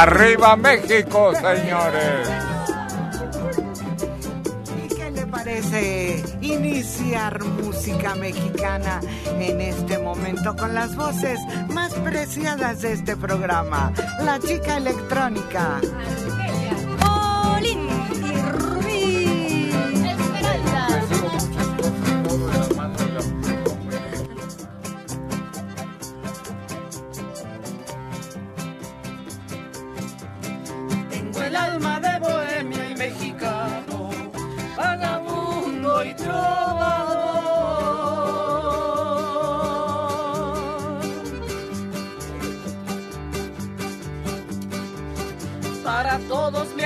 ¡Arriba México, señores! ¿Y qué le parece iniciar música mexicana en este momento con las voces más preciadas de este programa? La chica electrónica.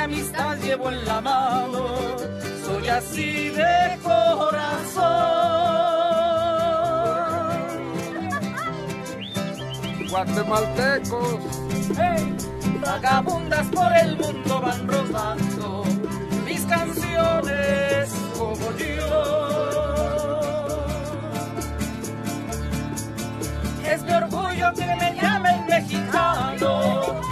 amistad llevo en la mano, soy así de corazón. Guatemaltecos, vagabundas por el mundo van rodando mis canciones como yo. Es mi orgullo que me llamen mexicano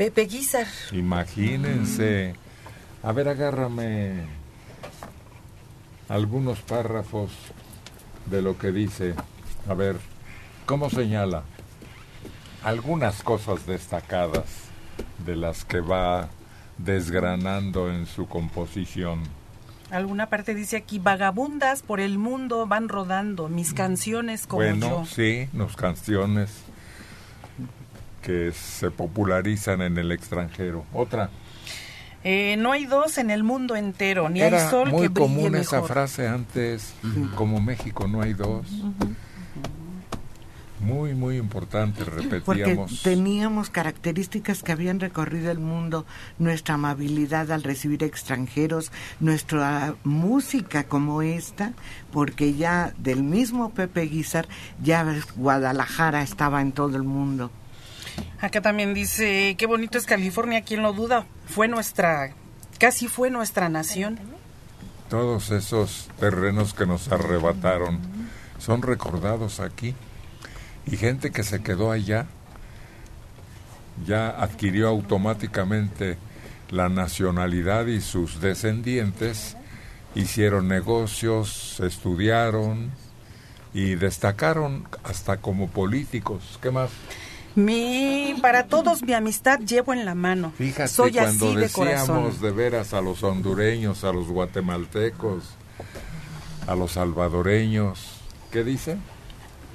Pepe Guizar. Imagínense. A ver, agárrame algunos párrafos de lo que dice. A ver, ¿cómo señala? Algunas cosas destacadas de las que va desgranando en su composición. Alguna parte dice aquí, vagabundas por el mundo van rodando mis canciones como bueno, yo. sí, nos canciones que se popularizan en el extranjero. Otra. Eh, no hay dos en el mundo entero, ni hay Era sol muy que brille común esa frase antes, como México no hay dos. Muy, muy importante, Porque repetíamos. teníamos características que habían recorrido el mundo, nuestra amabilidad al recibir extranjeros, nuestra música como esta, porque ya del mismo Pepe Guizar, ya Guadalajara estaba en todo el mundo. Acá también dice, qué bonito es California, ¿quién lo duda? Fue nuestra, casi fue nuestra nación. Todos esos terrenos que nos arrebataron son recordados aquí. Y gente que se quedó allá ya adquirió automáticamente la nacionalidad y sus descendientes hicieron negocios, estudiaron y destacaron hasta como políticos. ¿Qué más? Mi, para todos mi amistad llevo en la mano. Fíjate, Soy cuando así de decíamos corazón. de veras a los hondureños, a los guatemaltecos, a los salvadoreños, ¿qué dice?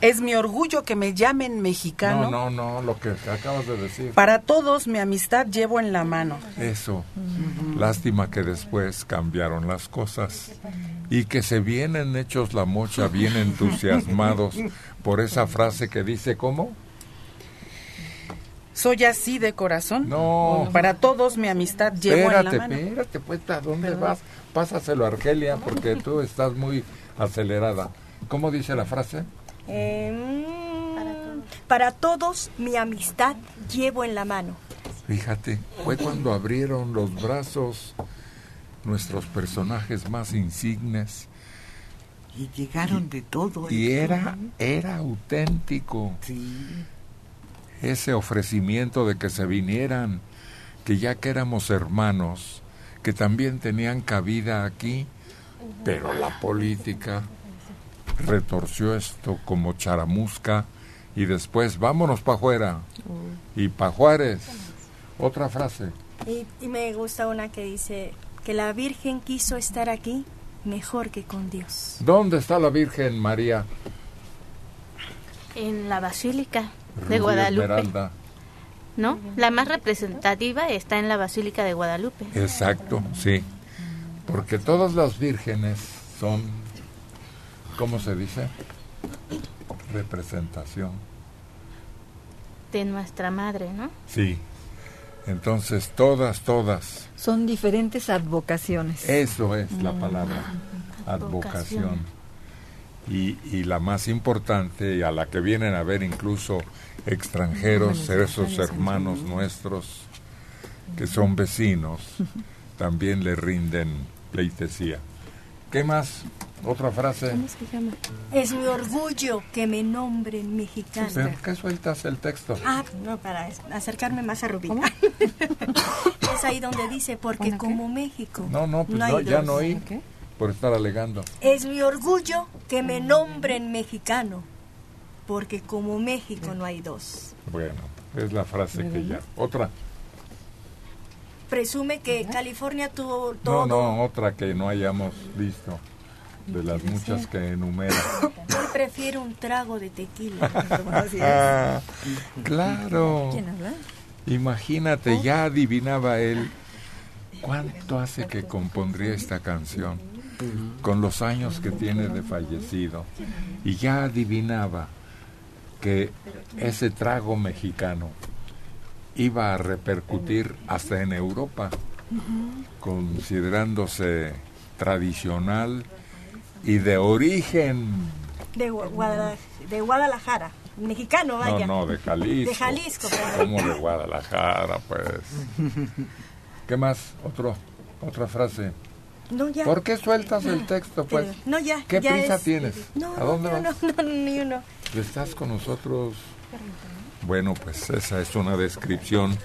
Es mi orgullo que me llamen mexicano. No, no, no, lo que acabas de decir. Para todos mi amistad llevo en la mano. Eso. Lástima que después cambiaron las cosas y que se vienen hechos la mocha, bien entusiasmados por esa frase que dice ¿cómo? Soy así de corazón. No. Para todos mi amistad llevo espérate, en la mano. espérate, pues, ¿a dónde vas? Pásaselo a Argelia porque tú estás muy acelerada. ¿Cómo dice la frase? Eh, mm, para todos mi amistad llevo en la mano. Fíjate, fue cuando abrieron los brazos nuestros personajes más insignes Y llegaron de todo. y eso, era era auténtico. Sí. Ese ofrecimiento de que se vinieran, que ya que éramos hermanos, que también tenían cabida aquí, pero la política retorció esto como charamusca y después vámonos para afuera y pa' Juárez. Otra frase. Y, y me gusta una que dice que la Virgen quiso estar aquí mejor que con Dios. ¿Dónde está la Virgen María? En la Basílica Rubí de Guadalupe. Esmeralda? ¿No? La más representativa está en la Basílica de Guadalupe. Exacto, sí. Porque todas las vírgenes son, ¿cómo se dice? Representación. De nuestra madre, ¿no? Sí. Entonces, todas, todas. Son diferentes advocaciones. Eso es la palabra. Advocación. Y, y la más importante, y a la que vienen a ver incluso extranjeros, esos hermanos nuestros que son vecinos, también le rinden pleitesía. ¿Qué más? Otra frase. ¿Cómo se llama? Es mi orgullo que me nombren mexicana. ¿Por qué sueltas el texto? Ah, no, para es- acercarme más a Rubí. es ahí donde dice, porque como México. No, no, pues no, ya no oí por estar alegando. Es mi orgullo que me nombren mexicano, porque como México no hay dos. Bueno, es la frase que ya. Otra. Presume que California tuvo No, todo. no, otra que no hayamos visto. De las muchas que enumera. Hoy prefiero un trago de tequila. Ah, claro. ¿Quién habla? Imagínate, ya adivinaba él cuánto hace que compondría esta canción con los años que tiene de fallecido. Y ya adivinaba que ese trago mexicano iba a repercutir hasta en Europa, considerándose tradicional y de origen. De, Gua- Guadala- de Guadalajara. Mexicano, No, vaya. no, de Jalisco. De Jalisco, perdón. Como de Guadalajara, pues. ¿Qué más? Otro, otra frase. No, ya. ¿Por qué sueltas el texto, pues? No, ya. ¿Qué ya prisa es- tienes? No, ¿A dónde no, vas? no, no, ni uno. Estás con nosotros Bueno, pues esa es una descripción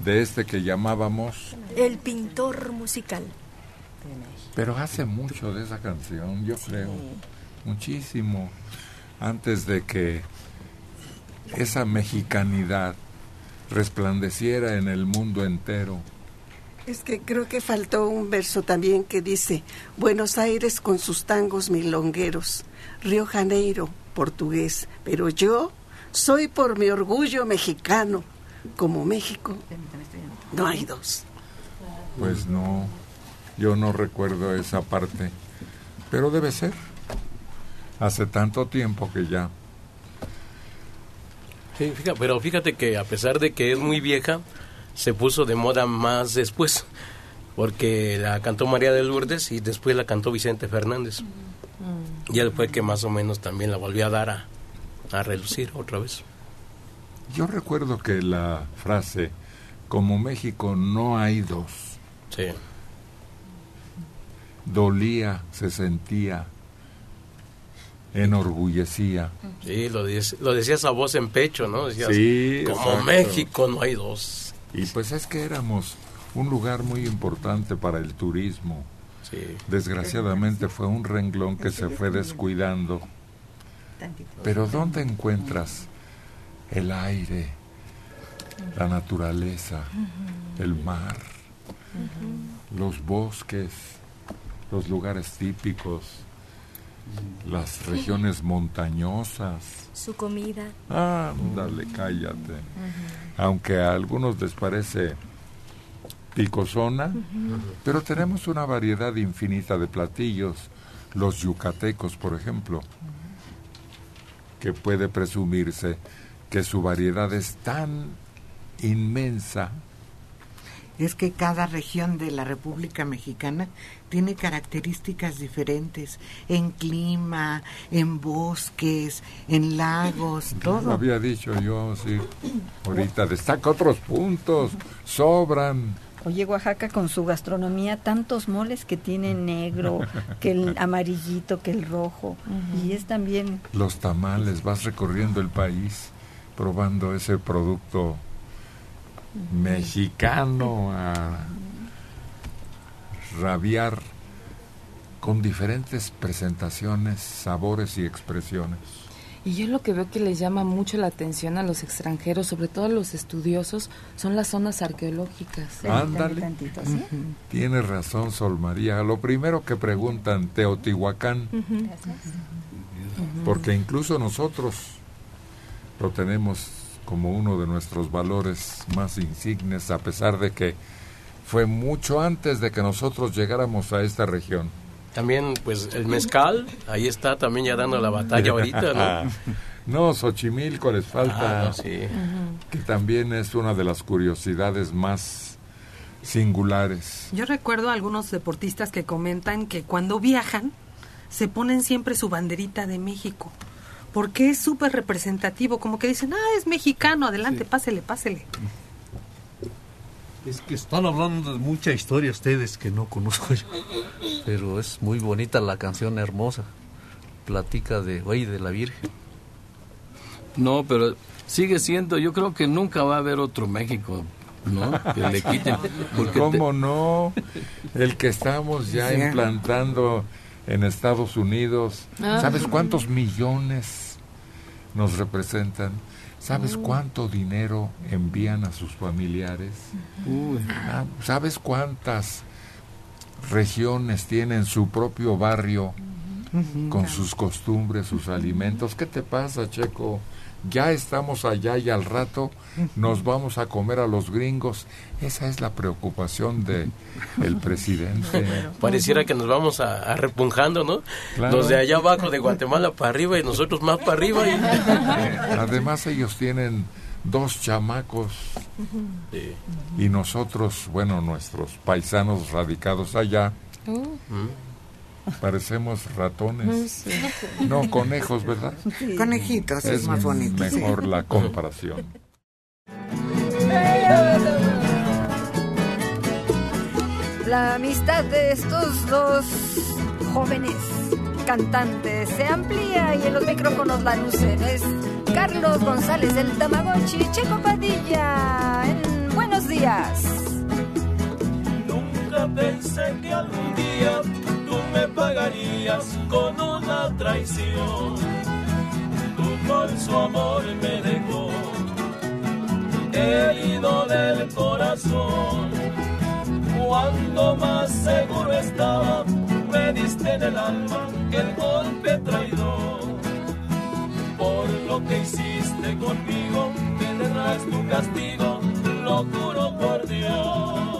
de este que llamábamos, El pintor musical. pero hace mucho de esa canción, yo creo, muchísimo, antes de que esa mexicanidad resplandeciera en el mundo entero. Es que creo que faltó un verso también que dice, Buenos Aires con sus tangos milongueros, Río Janeiro, portugués, pero yo soy por mi orgullo mexicano, como México. No hay dos. Pues no, yo no recuerdo esa parte, pero debe ser. Hace tanto tiempo que ya. Sí, fíjate, pero fíjate que a pesar de que es muy vieja, se puso de moda más después, porque la cantó María de Lourdes y después la cantó Vicente Fernández. Él fue que más o menos también la volvió a dar a, a relucir otra vez. Yo recuerdo que la frase, como México no hay dos, Sí. dolía, se sentía, enorgullecía. Sí, lo, dice- lo decías a voz en pecho, ¿no? Decías, Sí, como exacto. México no hay dos. Y pues es que éramos un lugar muy importante para el turismo. Sí. Desgraciadamente fue un renglón que se fue descuidando. Pero ¿dónde encuentras el aire, la naturaleza, el mar, los bosques, los lugares típicos, las regiones montañosas? Su comida. Ah, dale, cállate. Aunque a algunos les parece picosona, pero tenemos una variedad infinita de platillos. Los yucatecos, por ejemplo, que puede presumirse que su variedad es tan inmensa. Es que cada región de la República Mexicana tiene características diferentes en clima, en bosques, en lagos, Lo todo. había dicho yo, sí. Ahorita destaca otros puntos, sobran. Oye, Oaxaca con su gastronomía, tantos moles que tiene negro, que el amarillito, que el rojo. Y es también, los tamales, vas recorriendo el país probando ese producto mexicano a rabiar con diferentes presentaciones, sabores y expresiones. Y yo lo que veo que les llama mucho la atención a los extranjeros, sobre todo a los estudiosos, son las zonas arqueológicas. Ándale. tantito, ¿sí? Tienes razón, Sol María. Lo primero que preguntan, Teotihuacán, porque incluso nosotros lo tenemos como uno de nuestros valores más insignes, a pesar de que fue mucho antes de que nosotros llegáramos a esta región. También, pues, el mezcal, ahí está también ya dando la batalla ahorita, ¿no? No, Xochimilco les falta, Ah, no, sí. que también es una de las curiosidades más singulares. Yo recuerdo a algunos deportistas que comentan que cuando viajan se ponen siempre su banderita de México. Porque es súper representativo, como que dicen, ah, es mexicano, adelante, pásele, pásele. Es que están hablando de mucha historia ustedes que no conozco yo. Pero es muy bonita la canción hermosa. Platica de, oye, de la Virgen. No, pero sigue siendo, yo creo que nunca va a haber otro México, ¿no? Que le quiten. Porque ¿Cómo no? El que estamos ya Sí. implantando en Estados Unidos. Ah. ¿Sabes cuántos millones nos representan? ¿Sabes cuánto dinero envían a sus familiares? Ah, ¿Sabes cuántas regiones tienen su propio barrio con sus costumbres, sus alimentos? ¿Qué te pasa, Checo? Ya estamos allá y al rato nos vamos a comer a los gringos. Esa es la preocupación de el presidente. Pareciera que nos vamos a, a repunjando, ¿no? Claro. Los de allá abajo, de Guatemala para arriba y nosotros más para arriba. Y... Además ellos tienen dos chamacos Sí. y nosotros, bueno, nuestros paisanos radicados allá, parecemos ratones. No, conejos, ¿verdad? Conejitos es, más bonito. sí. mejor la comparación. La amistad de estos dos jóvenes cantantes se amplía y en los micrófonos la lucen. Es Carlos González del Tamagotchi, Checo Padilla. En Buenos días. Nunca pensé que algún día me pagarías con una traición. Tu falso amor me dejó herido del corazón. Cuando más seguro estaba, me diste en el alma el golpe traidor. Por lo que hiciste conmigo, tendrás tu castigo, lo juro por Dios.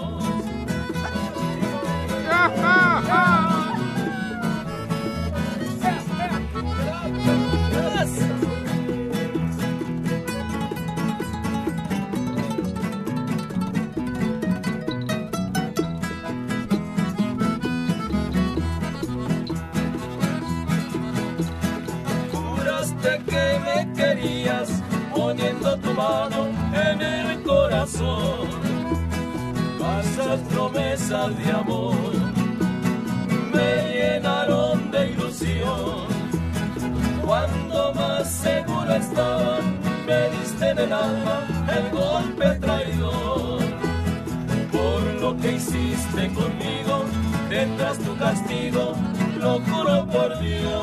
De amor me llenaron de ilusión. Cuando más seguro estaba, me diste en el alma el golpe traidor. Por lo que hiciste conmigo, tendrás tu castigo, lo juro por Dios.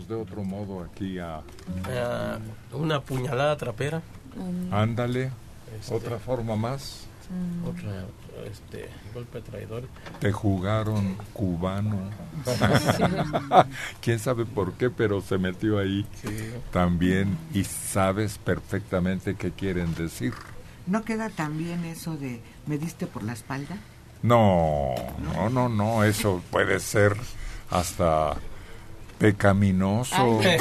Llamamos de otro modo aquí a... Ah, una puñalada trapera. Ándale, Este. otra forma más. Otra, este, golpe traidor. Te jugaron cubano. Quién sabe por qué, pero se metió ahí también y sabes perfectamente qué quieren decir. ¿No queda tan bien eso de me diste por la espalda? No, no, no, no, eso puede ser hasta pecaminoso. Ay,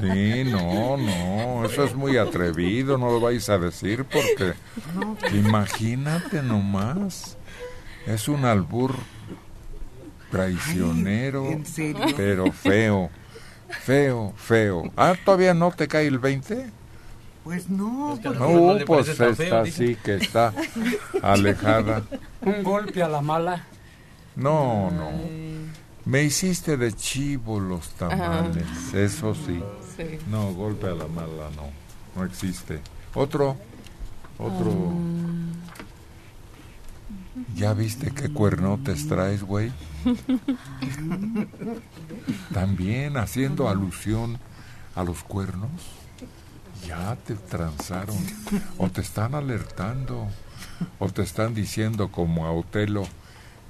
Sí, no, no, eso es muy atrevido, no lo vais a decir porque imagínate nomás, es un albur traicionero, Ay, ¿en serio? pero feo, feo, feo. Ah, ¿todavía no te cae el 20? Pues no, No, pues está así que está alejada. Un golpe a la mala. No, no. Me hiciste de chivo los tamales, eso sí. Sí. No, golpe a la mala, no. No existe. Otro, otro. ¿Ya viste qué cuernotes traes, güey? También haciendo alusión a los cuernos. Ya te transaron. O te están alertando. O te están diciendo como a Otelo,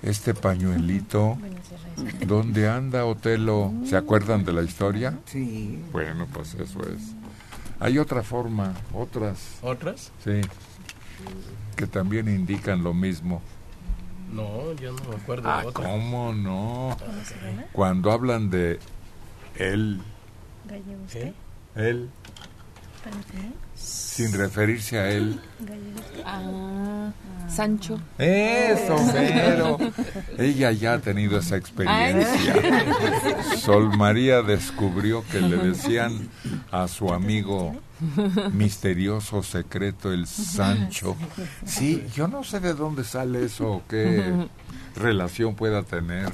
este pañuelito. ¿Dónde anda Otelo? ¿Se acuerdan de la historia? Sí. Bueno, pues eso es. Hay otra forma, otras. ¿Otras? Sí. Que también indican lo mismo. No, yo no me acuerdo Ah, de otra. ¿cómo no? Cuando hablan de él, ¿Eh? él, sin referirse a él. Ah, Sancho. Eso, pero ella ya ha tenido esa experiencia. Sol María descubrió que le decían a su amigo misterioso secreto, el Sancho. Sí, yo no sé de dónde sale eso o qué relación pueda tener,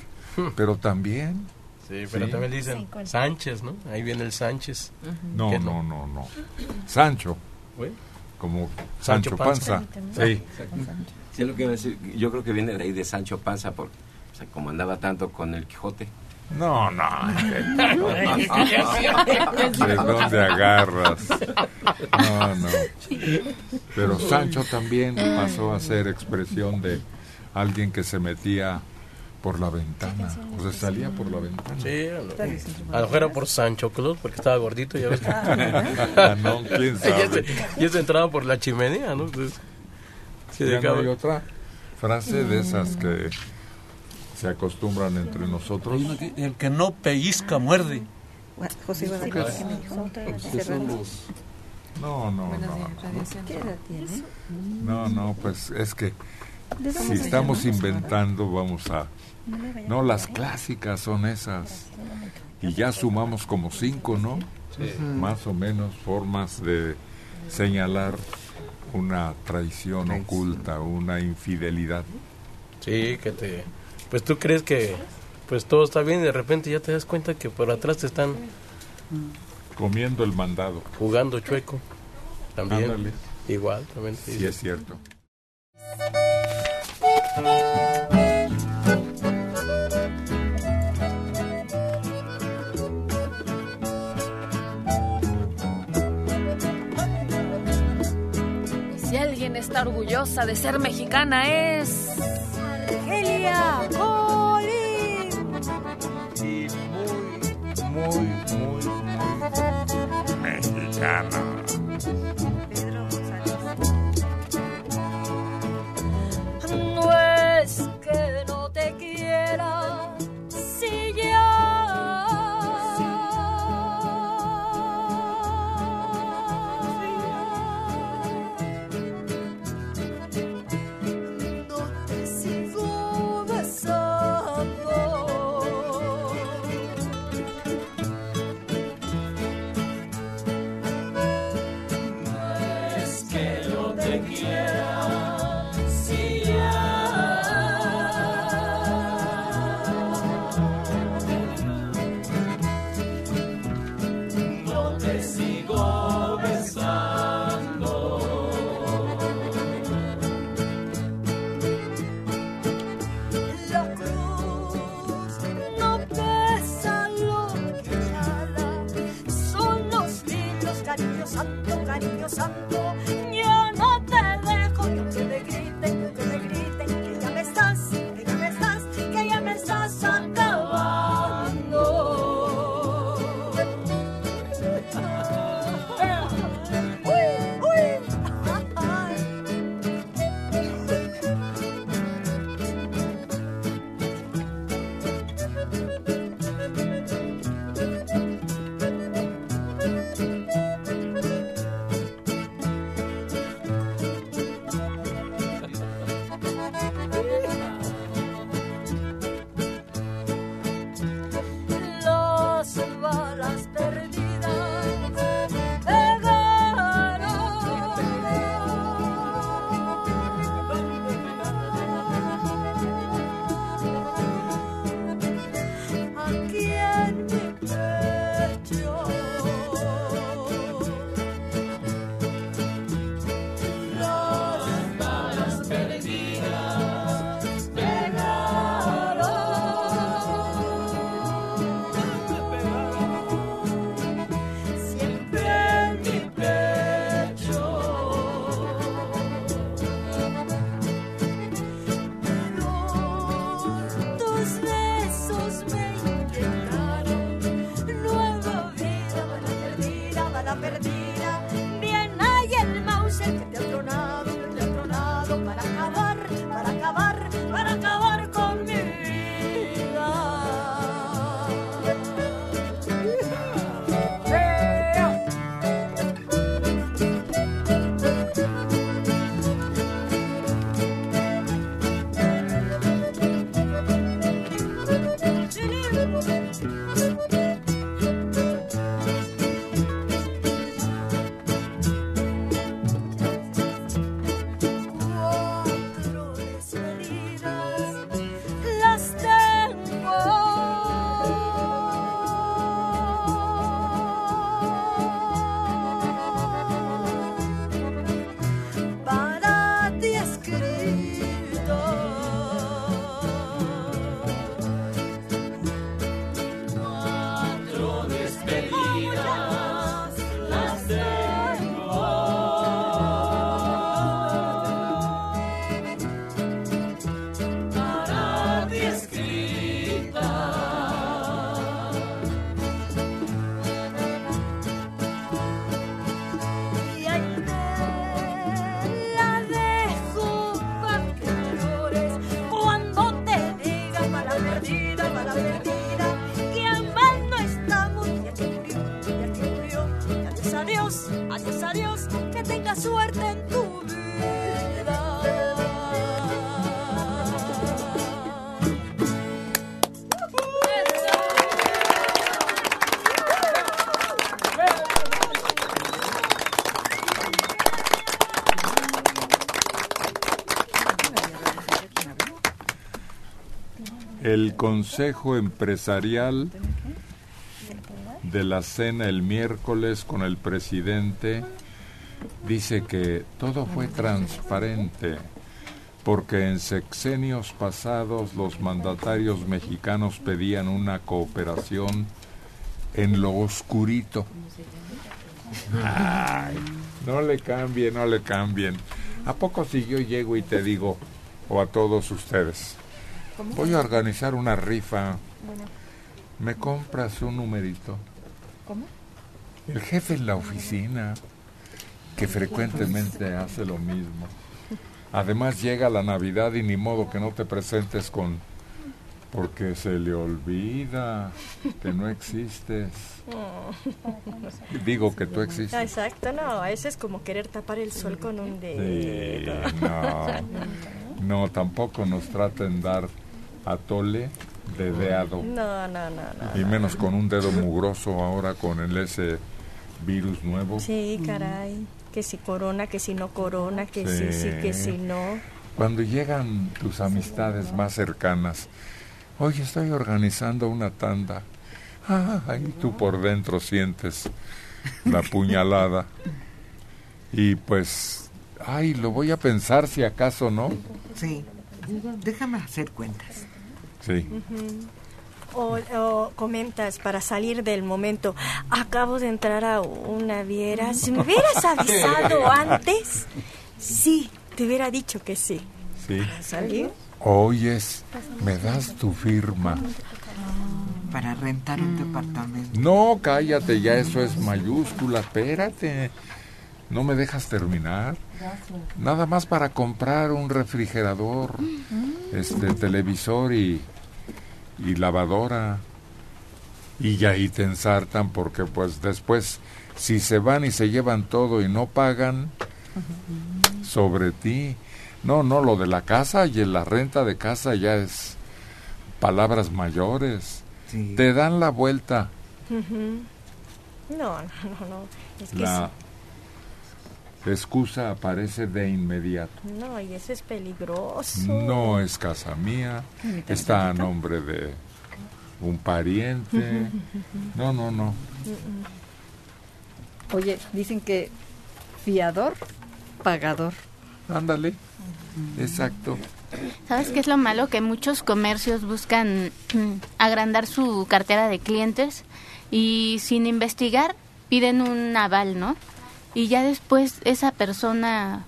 pero también... Sí, pero Sí. también dicen Sánchez, ¿no? Ahí viene el Sánchez. No, Que no, no, no. Sancho. Güey. Como Sancho Sancho Panza. Panza. Sí. Sí, lo que iba a decir, yo creo que viene de ahí de Sancho Panza, porque o sea, como andaba tanto con el Quijote. No, no. ¿De dónde agarras? No, no. Pero Sancho también pasó a ser expresión de alguien que se metía por la ventana, o se salía por la ventana. Sí, a lo, a lo mejor era por Sancho Claus, porque estaba gordito, ya ves. Ah, no, quién sabe. Se, ya se entraba por la chimenea, ¿no? Entonces, sí, Ya no hay otra frase de esas que se acostumbran entre nosotros. El que no pellizca muerde. José No, no, no. no. radiación. ¿Qué edad tiene? No, no, pues es que ¿De dónde si se estamos inventando, vamos a... No, las clásicas son esas. Y ya sumamos como cinco, ¿no? Sí. Más o menos formas de señalar una traición oculta, una infidelidad. Sí, que te... Pues tú crees que pues todo está bien y de repente ya te das cuenta que por atrás te están Comiendo el mandado. jugando chueco. También. Ándale. Igual, también. Sí, es cierto. Alguien está orgullosa de ser mexicana es... Argelia Colín. Y muy, muy, muy mexicana. El Consejo Empresarial de la cena el miércoles con el presidente dice que todo fue transparente porque en sexenios pasados los mandatarios mexicanos pedían una cooperación en lo oscurito. No le cambien, no le cambien. ¿A poco si yo llego y te digo, o a todos ustedes, voy a organizar una rifa, ¿me compras un numerito? ¿Cómo? El jefe en la oficina, que frecuentemente hace lo mismo. Además llega la Navidad y ni modo que no te presentes con... Porque se le olvida que no existes. Digo que tú existes. Exacto, no, eso es como querer tapar el sol con un Sí, dedo. no, no, tampoco nos traten dar atole de deado. No, no, no, no. Y menos con un dedo mugroso ahora con el ese virus nuevo. Sí, caray. Que si corona, que si no corona, que sí, sí, que si no. Cuando llegan tus amistades más cercanas, oye, estoy organizando una tanda. Ah, y tú por dentro sientes la puñalada. Y pues, ay, lo voy a pensar si acaso no. Sí. Déjame hacer cuentas. Sí. O, o comentas para salir del momento, acabo de entrar a una viera, si me hubieras avisado antes, sí, te hubiera dicho que sí. Sí. ¿Salir? Oyes, me das tu firma. Para rentar un departamento. No, cállate, ya eso es mayúscula, espérate. No me dejas terminar. Nada más para comprar un refrigerador, este televisor y, y lavadora. Y ya ahí te ensartan porque pues después si se van y se llevan todo y no pagan sobre ti. No, no, lo de la casa y la renta de casa ya es palabras mayores. Te dan la vuelta. No, no, no. Es que La excusa aparece de inmediato. No, y eso es peligroso. No es casa mía, está a nombre de un pariente. No, no, no. Oye, dicen que fiador, pagador. Ándale. Exacto. ¿Sabes qué es lo malo? Que muchos comercios buscan mm, agrandar su cartera de clientes y sin investigar piden un aval, ¿no? Y ya después esa persona,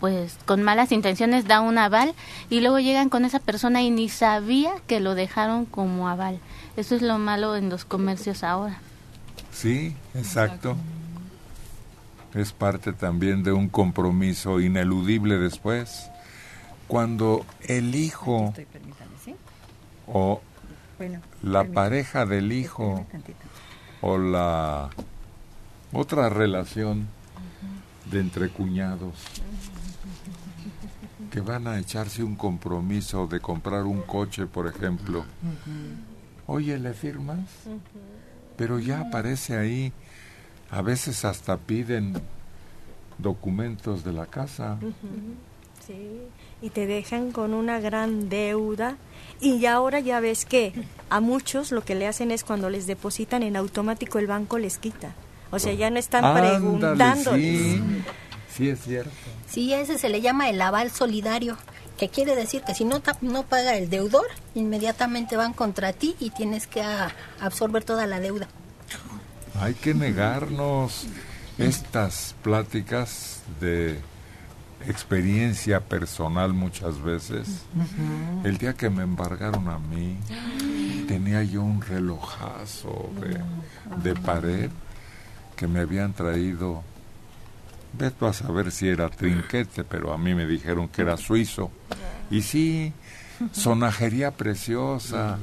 pues con malas intenciones da un aval y luego llegan con esa persona y ni sabía que lo dejaron como aval. Eso es lo malo en los comercios ahora. Sí, exacto. Es parte también de un compromiso ineludible después. Cuando el hijo o Bueno, la permítame. pareja del hijo o la otra relación de entre cuñados que van a echarse un compromiso de comprar un coche, por ejemplo. Oye, ¿le firmas? Pero ya aparece ahí, a veces hasta piden documentos de la casa. Sí, y te dejan con una gran deuda. Y ya ahora ya ves que a muchos lo que le hacen es cuando les depositan en automático el banco les quita. O sea, ya no están Ándale, preguntándoles. sí, sí es cierto. Sí, a ese se le llama el aval solidario, que quiere decir que si no, no paga el deudor, inmediatamente van contra ti y tienes que ah, absorber toda la deuda. Hay que negarnos estas pláticas de experiencia personal muchas veces. El día que me embargaron a mí, tenía yo un relojazo de, de pared que me habían traído. Veto a saber si era trinquete, pero a mí me dijeron que era suizo. Y sí, sonajería preciosa.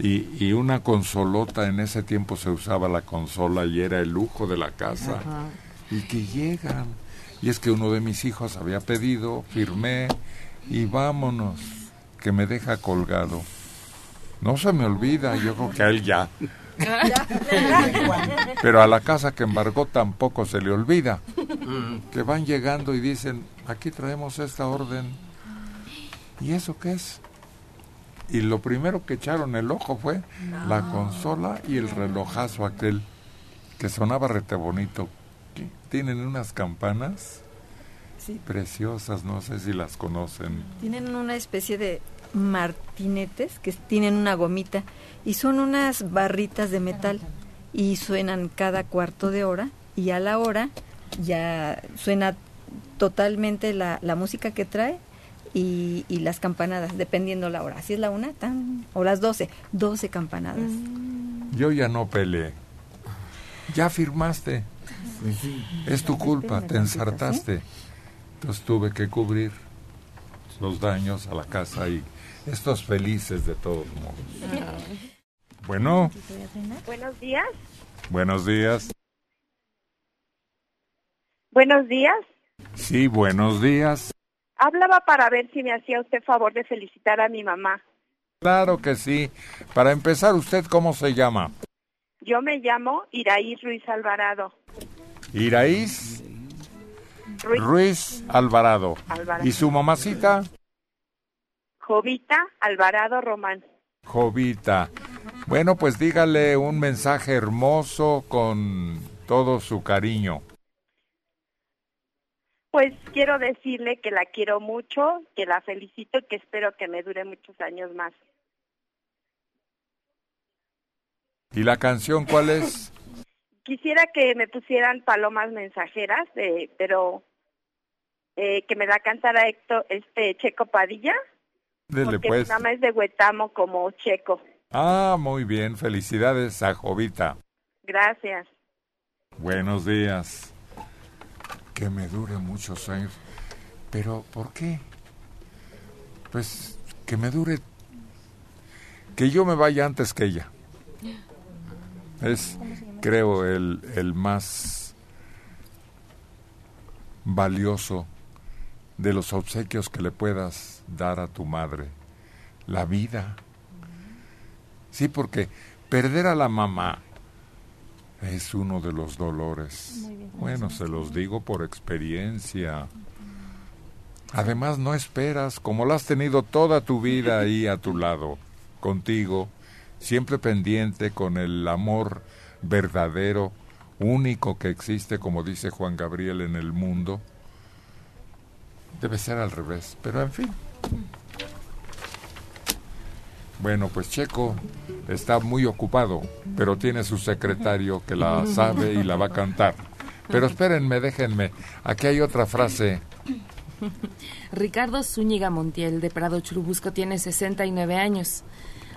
Y, y una consolota, en ese tiempo se usaba la consola y era el lujo de la casa. Ajá. y que llegan. Y es que uno de mis hijos había pedido, firmé y vámonos, que me deja colgado. No se me olvida, yo creo que a él ya. Pero a la casa que embargó tampoco se le olvida. Que van llegando y dicen, aquí traemos esta orden. ¿Y eso qué es? Y lo primero que echaron el ojo fue la consola y el relojazo aquel, que sonaba rete bonito. Tienen unas campanas Sí. preciosas, no sé si las conocen. Tienen una especie de martinetes que tienen una gomita y son unas barritas de metal y suenan cada cuarto de hora y a la hora ya suena totalmente la, la música que trae y, y las campanadas, dependiendo la hora. Si es la una, tan, o las doce, doce campanadas. Yo ya no peleé. Ya firmaste. Es tu culpa, te ensartaste. Entonces tuve que cubrir los daños a la casa y estos felices de todos modos. Bueno, Buenos días. buenos días. Buenos días. Sí, buenos días. Hablaba para ver si me hacía usted favor de felicitar a mi mamá. Claro que sí. Para empezar, ¿usted cómo se llama? Yo me llamo Iraí Ruiz Alvarado. Iraís Ruiz, Ruiz Alvarado. Alvarado. ¿Y su mamacita? Jovita Alvarado Román. Jovita. Bueno, pues dígale un mensaje hermoso con todo su cariño. Pues quiero decirle que la quiero mucho, que la felicito y que espero que me dure muchos años más. ¿Y la canción cuál es? Quisiera que me pusieran palomas mensajeras, de, pero eh, que me la cantara Héctor, este Checo Padilla, Dele porque pues. mi mamá es de Huetamo como Checo. Ah, muy bien. Felicidades a Jovita. Gracias. Buenos días. Que me dure muchos años. Pero, ¿por qué? Pues que me dure... Que yo me vaya antes que ella. Es, creo, el, el más valioso de los obsequios que le puedas dar a tu madre. La vida. Sí, porque perder a la mamá es uno de los dolores. Bueno, se los digo por experiencia. Además, no esperas, como la has tenido toda tu vida ahí a tu lado, contigo, siempre pendiente con el amor verdadero, único que existe, como dice Juan Gabriel, en el mundo. Debe ser al revés, pero en fin. Bueno, pues Checo está muy ocupado, pero tiene su secretario que la sabe y la va a cantar. Pero espérenme, déjenme. Aquí hay otra frase. Ricardo Zúñiga Montiel de Prado Churubusco tiene 69 años.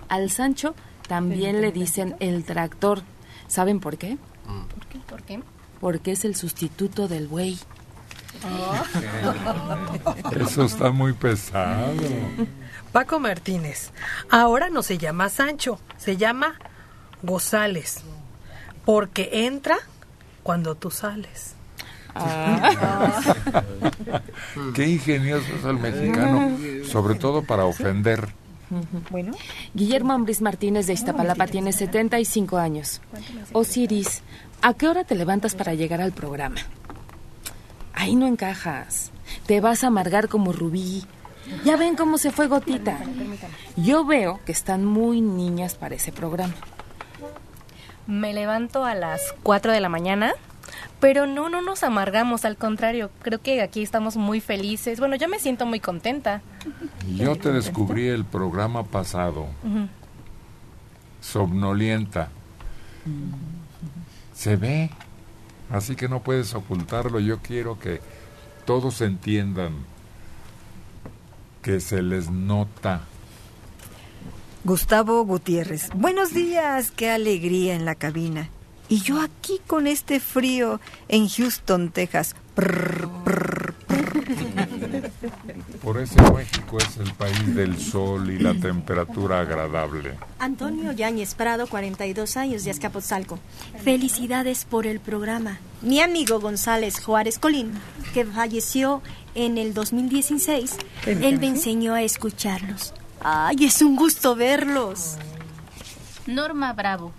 Al Sancho también le dicen el tractor. ¿Saben por qué? ¿Por qué? ¿Por qué? Porque es el sustituto del buey. Eso está muy pesado. Paco Martínez, ahora no se llama Sancho, se llama Gozales, porque entra cuando tú sales. Qué ingenioso es el mexicano, sobre todo para ofender. Bueno. Guillermo Ambris Martínez de Iztapalapa tiene 75 años. Osiris, ¿a qué hora te levantas para llegar al programa? Ahí no encajas. Te vas a amargar como Rubí. Ya ven cómo se fue Gotita. Yo veo que están muy niñas para ese programa. Me levanto a las 4 de la mañana, pero no, no nos amargamos, al contrario, creo que aquí estamos muy felices. Bueno, yo me siento muy contenta. Yo te descubrí el programa pasado, Ujú. somnolienta. Se ve, así que no puedes ocultarlo. Yo quiero que todos entiendan que se les nota. Gustavo Gutiérrez. Buenos días, qué alegría en la cabina. Y yo aquí con este frío en Houston, Texas. Por eso México es el país del sol y la temperatura agradable. Antonio Yáñez Prado, 42 años de Azcapotzalco. Felicidades por el programa. Mi amigo González Juárez Colín, que falleció en el 2016, él me enseñó a escucharlos. ¡Ay, es un gusto verlos! Norma Bravo,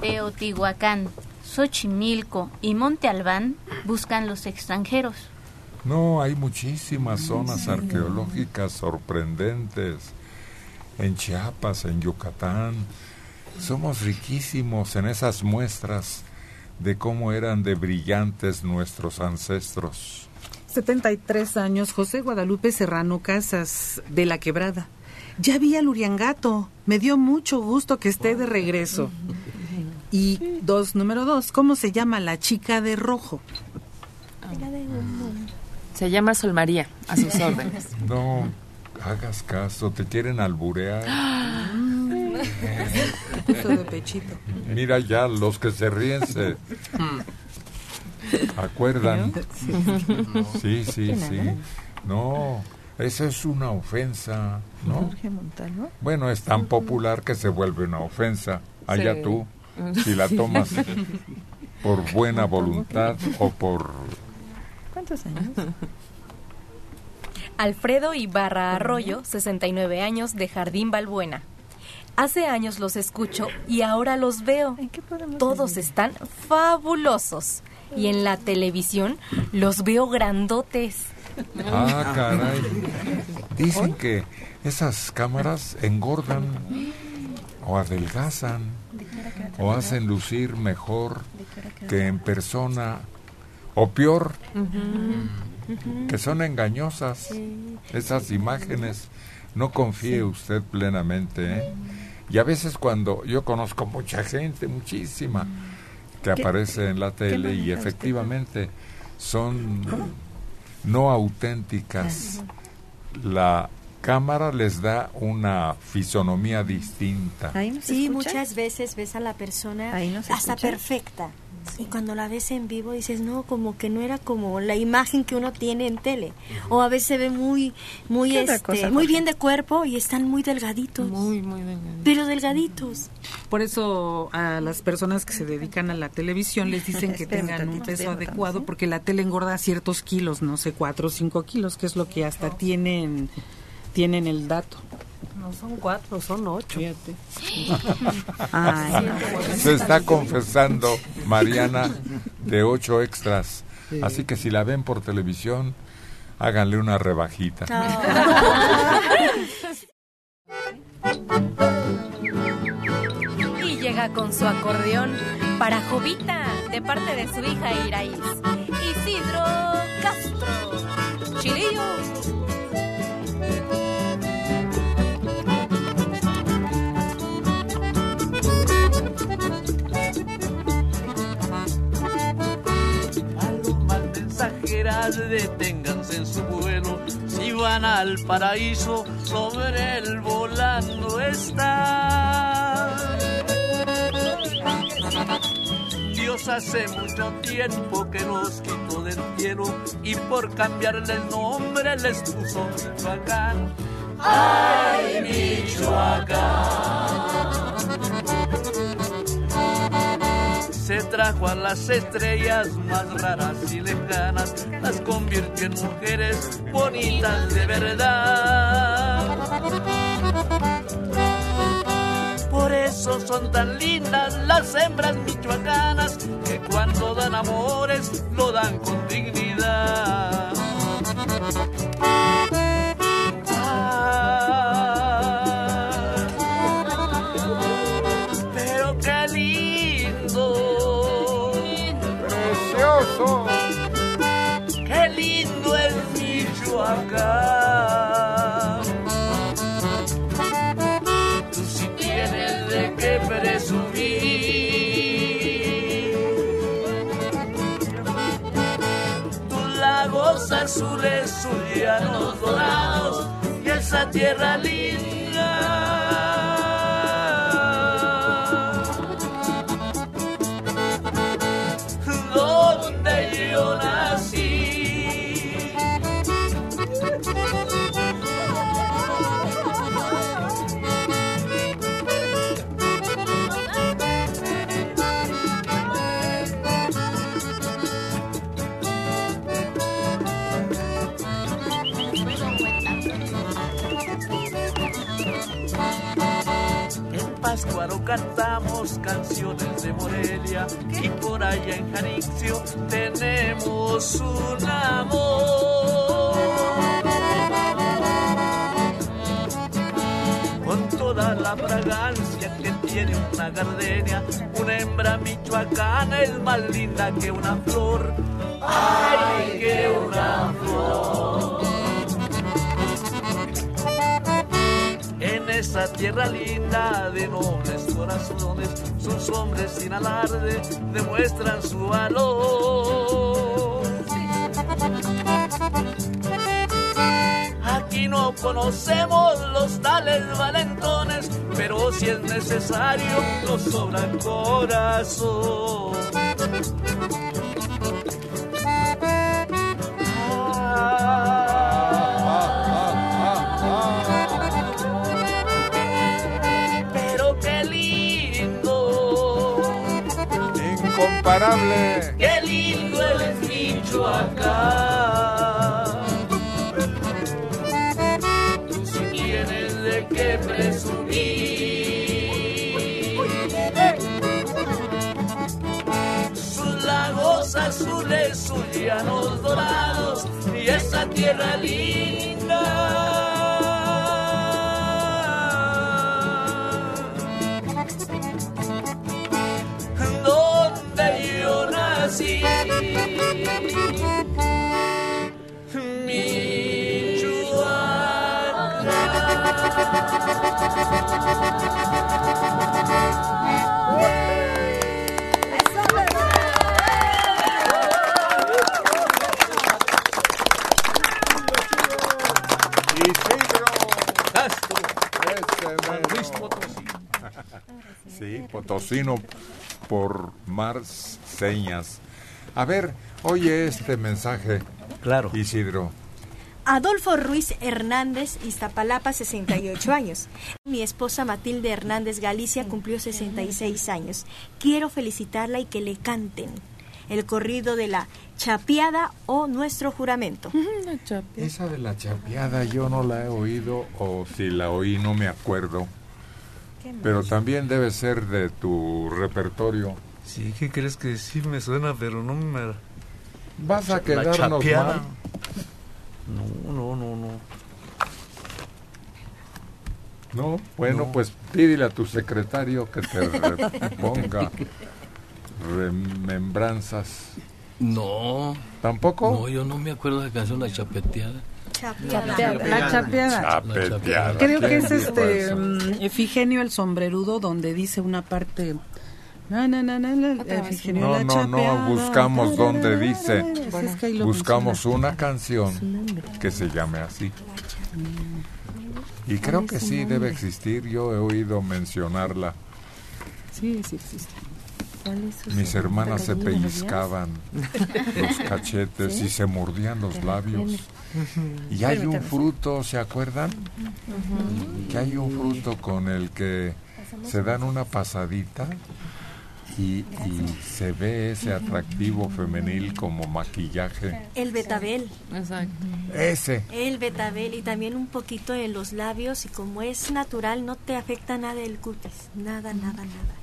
Teotihuacán, Xochimilco y Monte Albán buscan los extranjeros. No, hay muchísimas zonas arqueológicas sorprendentes. En Chiapas, en Yucatán. Somos riquísimos en esas muestras de cómo eran de brillantes nuestros ancestros. 73 años, José Guadalupe Serrano Casas, de La Quebrada. Ya vi al Uriangato. Me dio mucho gusto que esté de regreso. Y dos, número dos, ¿cómo se llama la chica de rojo? Se llama Sol María, a sus órdenes. No hagas caso, te quieren alburear. De pechito. Mira ya, los que se ríen se acuerdan. Sí, sí, sí. No, esa es una ofensa, ¿no? Bueno, es tan popular que se vuelve una ofensa. Allá tú, si la tomas por buena voluntad o por... ¿Cuántos años? Alfredo Ibarra Arroyo, 69 años, de Jardín Balbuena. Hace años los escucho y ahora los veo. Todos están fabulosos. Y en la televisión los veo grandotes. Ah, caray. Dicen que esas cámaras engordan o adelgazan o hacen lucir mejor que en persona o peor, que son engañosas esas imágenes. No confíe usted plenamente. ¿eh? Y a veces cuando yo conozco mucha gente, muchísima, que ¿Qué- aparece en la tele y usted? efectivamente son no auténticas. La cámara les da una fisonomía distinta. Sí, muchas veces ves a la persona hasta escucha. perfecta. Y cuando la ves en vivo dices, no, como que no era como la imagen que uno tiene en tele. O a veces se ve muy, muy, ¿Qué otra este, cosa, muy bien de cuerpo y están muy delgaditos. Muy, muy delgaditos. Pero delgaditos. Por eso a las personas que se dedican a la televisión les dicen que tengan un peso adecuado porque la tele engorda ciertos kilos, no sé, cuatro o cinco kilos, que es lo que hasta tienen, tienen el dato. No son cuatro, son ocho. Ay. Se está confesando Mariana de ocho extras. Así que si la ven por televisión, háganle una rebajita. Y llega con su acordeón para Jovita, de parte de su hija Iraís. Isidro Castro. Chilillo. Deténganse en su vuelo. Si van al paraíso sobre el volando está Dios hace mucho tiempo que los quitó del cielo y por cambiarle el nombre les puso Michoacán. Ay Michoacán se trajo a las estrellas más raras y lejanas, las convirtió en mujeres bonitas de verdad. Por eso son tan lindas las hembras michoacanas que cuando dan amores lo dan con dignidad. Azules, sus llanos dorados y esa tierra linda. Cantamos canciones de Morelia y por allá en Janixio tenemos un amor. Con toda la fragancia que tiene una gardenia, una hembra michoacana es más linda que una flor. ¡Ay, que una flor! Esa tierra linda de nobles corazones, sus hombres sin alarde demuestran su valor. Aquí no conocemos los tales valentones, pero si es necesario nos sobra corazón. Incomparable. qué lindo es Michoacán. Si tienes de qué presumir. Sus lagos azules, sus llanos dorados y esa tierra linda. Sí, potosino por Mars Señas. A ver, oye este mensaje. Claro. Isidro. Adolfo Ruiz Hernández, Iztapalapa, 68 años. Mi esposa Matilde Hernández Galicia cumplió 66 años. Quiero felicitarla y que le canten el corrido de la chapeada o nuestro juramento. Esa de la chapeada yo no la he oído o si la oí no me acuerdo. Pero también debe ser de tu repertorio. Sí, ¿qué crees que sí me suena, pero no me... Vas a La quedarnos chapeada. mal. No, no, no, no. No, bueno, No. pues pídele a tu secretario que te ponga remembranzas. No. ¿Tampoco? No, yo no me acuerdo de la canción La Chapeteada. Chapeada. La chapeada. Chapeteada. Creo que ¿Quién es este eso? mm, Efigenio el sombrerudo donde dice una parte No, no, no, chapeada. buscamos donde dice. Buscamos una canción que se llame así. Y creo que sí debe existir. Yo he oído mencionarla. Sí, sí existe. Mis hermanas se pellizcaban los cachetes y se mordían los labios. Y hay un fruto, ¿se acuerdan? Que hay un fruto con el que se dan una pasadita y, y se ve ese atractivo femenil como maquillaje. El betabel. Exacto. Ese. El betabel y también un poquito en los labios y como es natural no te afecta nada el cutis, nada, nada, nada.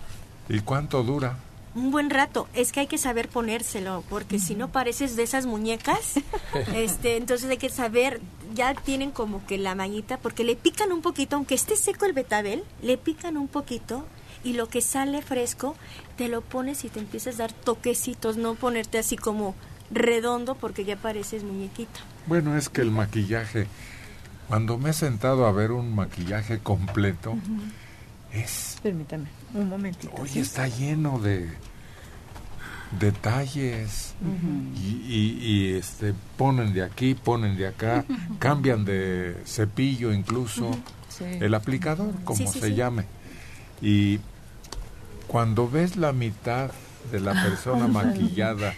¿Y cuánto dura? Un buen rato, es que hay que saber ponérselo, porque si no pareces de esas muñecas, este, entonces hay que saber, ya tienen como que la mañita, porque le pican un poquito, aunque esté seco el betabel, le pican un poquito y lo que sale fresco, te lo pones y te empiezas a dar toquecitos, no ponerte así como redondo porque ya pareces muñequita. Bueno, es que el maquillaje, cuando me he sentado a ver un maquillaje completo, es, Permítame, un momentito. oye, está lleno de detalles y, y- y, este ponen de aquí, ponen de acá, cambian de cepillo incluso, Sí. el aplicador, como Sí, sí, se sí. llame. Y cuando ves la mitad de la persona maquillada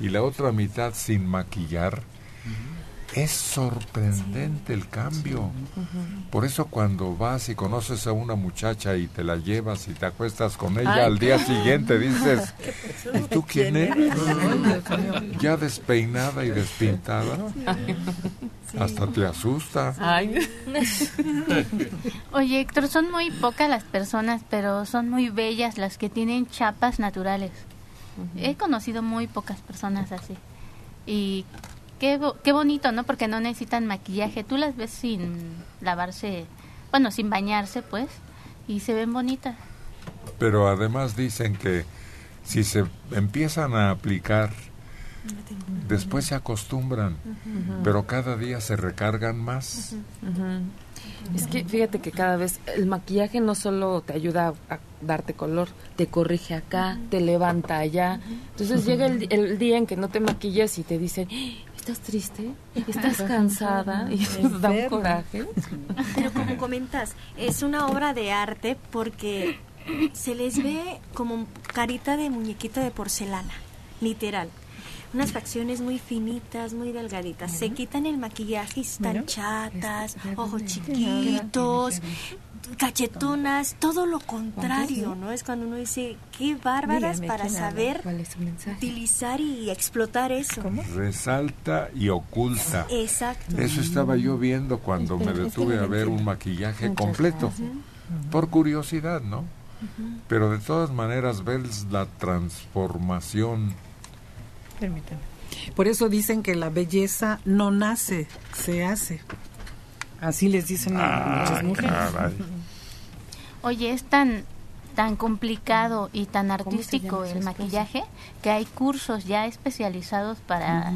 y la otra mitad sin maquillar, es sorprendente el cambio. Por eso cuando vas y conoces a una muchacha y te la llevas y te acuestas con ella Ay, al día qué- siguiente dices, ¿y tú quién ¿Quién eres? Ay. Ya despeinada y despintada. Hasta te asusta. Oye, Héctor, son muy pocas las personas, pero son muy bellas las que tienen chapas naturales. He conocido muy pocas personas así. Y qué, bo- qué bonito, ¿no? Porque no necesitan maquillaje. Tú las ves sin lavarse, bueno, sin bañarse, pues, y se ven bonitas. Pero además dicen que si se empiezan a aplicar, después se acostumbran, pero cada día se recargan más. Es que fíjate que cada vez el maquillaje no solo te ayuda a, a darte color, te corrige acá, te levanta allá. Entonces llega el, el día en que no te maquillas y te dicen, "¡Ah! ¿Estás triste? ¿Estás cansada? Y eso da un coraje. Pero como comentas, es una obra de arte porque se les ve como carita de muñequita de porcelana, literal. Unas facciones muy finitas, muy delgaditas. Se quitan el maquillaje y están chatas, ojos chiquitos, cachetonas, todo lo contrario, ¿no? Es cuando uno dice, qué bárbaras Dígame, para saber utilizar y explotar eso. Resalta y oculta. Exacto. Eso estaba yo viendo cuando me detuve a ver un maquillaje completo, por curiosidad, ¿no? Pero de todas maneras ves la transformación. Permítame. Por eso dicen que la belleza no nace, se hace. Así les dicen a muchas Ay, mujeres. caray. Oye, es tan tan complicado y tan artístico el maquillaje que hay cursos ya especializados para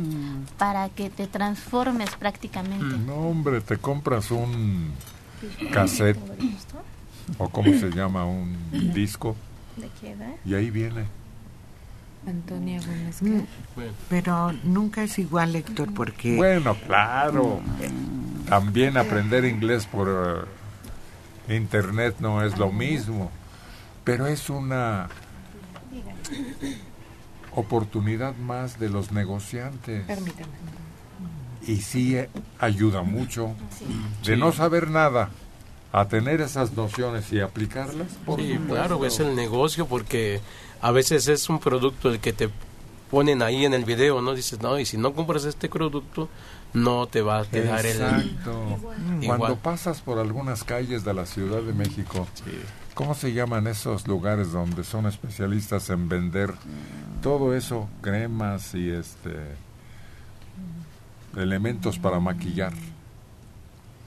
para que te transformes prácticamente. No, hombre, te compras un cassette o cómo se llama, un disco ¿De qué edad? y ahí viene. Antonia Gómez. Mm. Pero nunca es igual, Héctor, porque... Bueno, claro. También aprender inglés por internet no es lo mismo, pero es una oportunidad más de los negociantes. Permítame. Y sí eh, ayuda mucho de no saber nada a tener esas nociones y aplicarlas. Por Sí, supuesto. claro, es el negocio porque a veces es un producto el que te ponen ahí en el video, ¿no? Dices, no, y si no compras este producto, no te va a quedar el... Exacto. Cuando pasas por algunas calles de la Ciudad de México, ¿cómo se llaman esos lugares donde son especialistas en vender todo eso, cremas y este elementos para maquillar?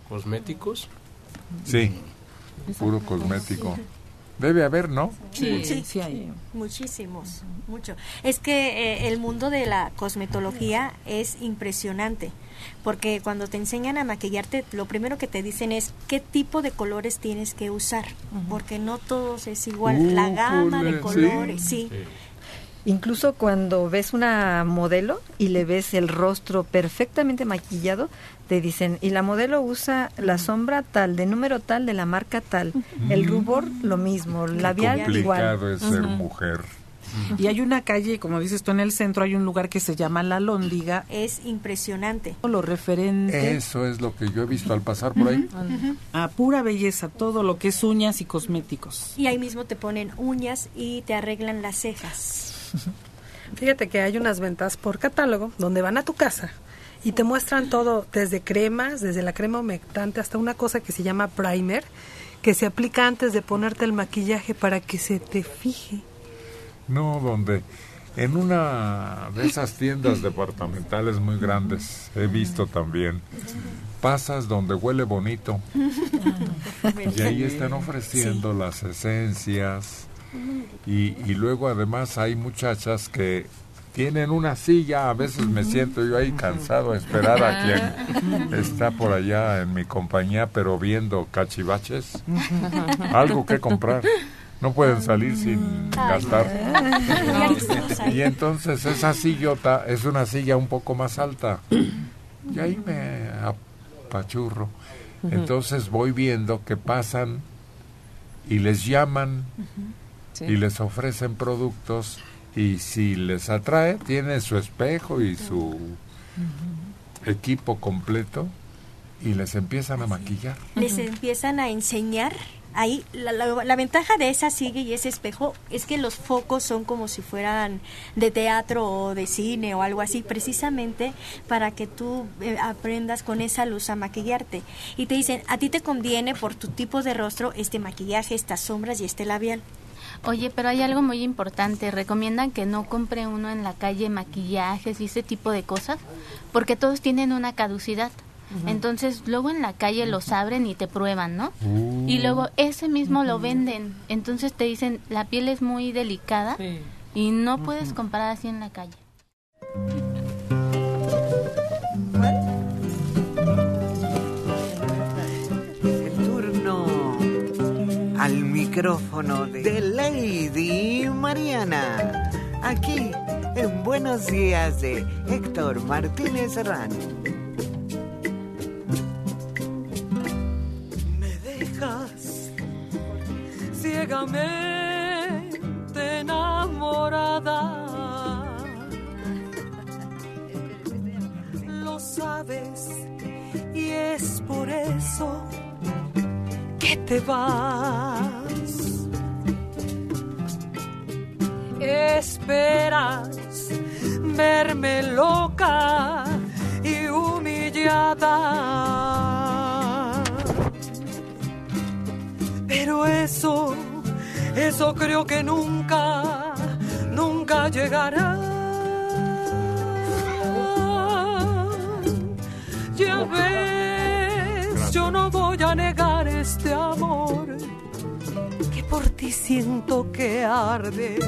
¿Cosméticos? Sí, puro cosmético. Debe haber, ¿no? Sí, sí, Muchísimos, mucho. Es que eh, el mundo de la cosmetología es impresionante, porque cuando te enseñan a maquillarte, lo primero que te dicen es qué tipo de colores tienes que usar, porque no todos es igual. la gama de colores, sí. Incluso cuando ves una modelo y le ves el rostro perfectamente maquillado, te dicen, y la modelo usa la sombra tal, de número tal, de la marca tal, el rubor lo mismo, labial igual. Complicado es ser mujer. Y hay una calle, como dices tú, en el centro hay un lugar que se llama La Lóndiga. Es impresionante. Lo referente Eso es lo que yo he visto al pasar por ahí. a pura belleza, todo lo que es uñas y cosméticos. Y ahí mismo te ponen uñas y te arreglan las cejas. Fíjate que hay unas ventas por catálogo donde van a tu casa y te muestran todo, desde cremas, desde la crema humectante hasta una cosa que se llama primer, que se aplica antes de ponerte el maquillaje para que se te fije. No, donde en una de esas tiendas departamentales muy grandes he visto también pasas donde huele bonito. Y ahí están ofreciendo las esencias. Y, y luego además hay muchachas que tienen una silla, a veces me siento yo ahí cansado a esperar a quien está por allá en mi compañía, pero viendo cachivaches, algo que comprar. No pueden salir sin gastar. Y entonces esa sillota es una silla un poco más alta. Y ahí me apachurro. Entonces voy viendo que pasan y les llaman Sí. y les ofrecen productos y si les atrae, tiene su espejo y su equipo completo y les empiezan a maquillar. Les empiezan a enseñar Ahí la, la- la ventaja de esa sigue y ese espejo es que los focos son como si fueran de teatro o de cine o algo así, precisamente para que tú eh, aprendas con esa luz a maquillarte. Y te dicen, a ti te conviene por tu tipo de rostro este maquillaje, estas sombras y este labial. Oye, pero hay algo muy importante. Recomiendan que no compre uno en la calle maquillajes y ese tipo de cosas, porque todos tienen una caducidad. Entonces, luego en la calle los abren y te prueban, ¿no? Y luego ese mismo lo venden. Entonces te dicen, la piel es muy delicada y no puedes comprar así en la calle. El turno al micrófono de Lady Mariana. Aquí en Buenos Días de Héctor Martínez Serrano. Ciegamente enamorada. Lo sabes y es por eso que te vas. Esperas verme loca y humillada. Pero eso, eso creo que nunca, nunca llegará. Ya ves, yo no voy a negar este amor que por ti siento que arde.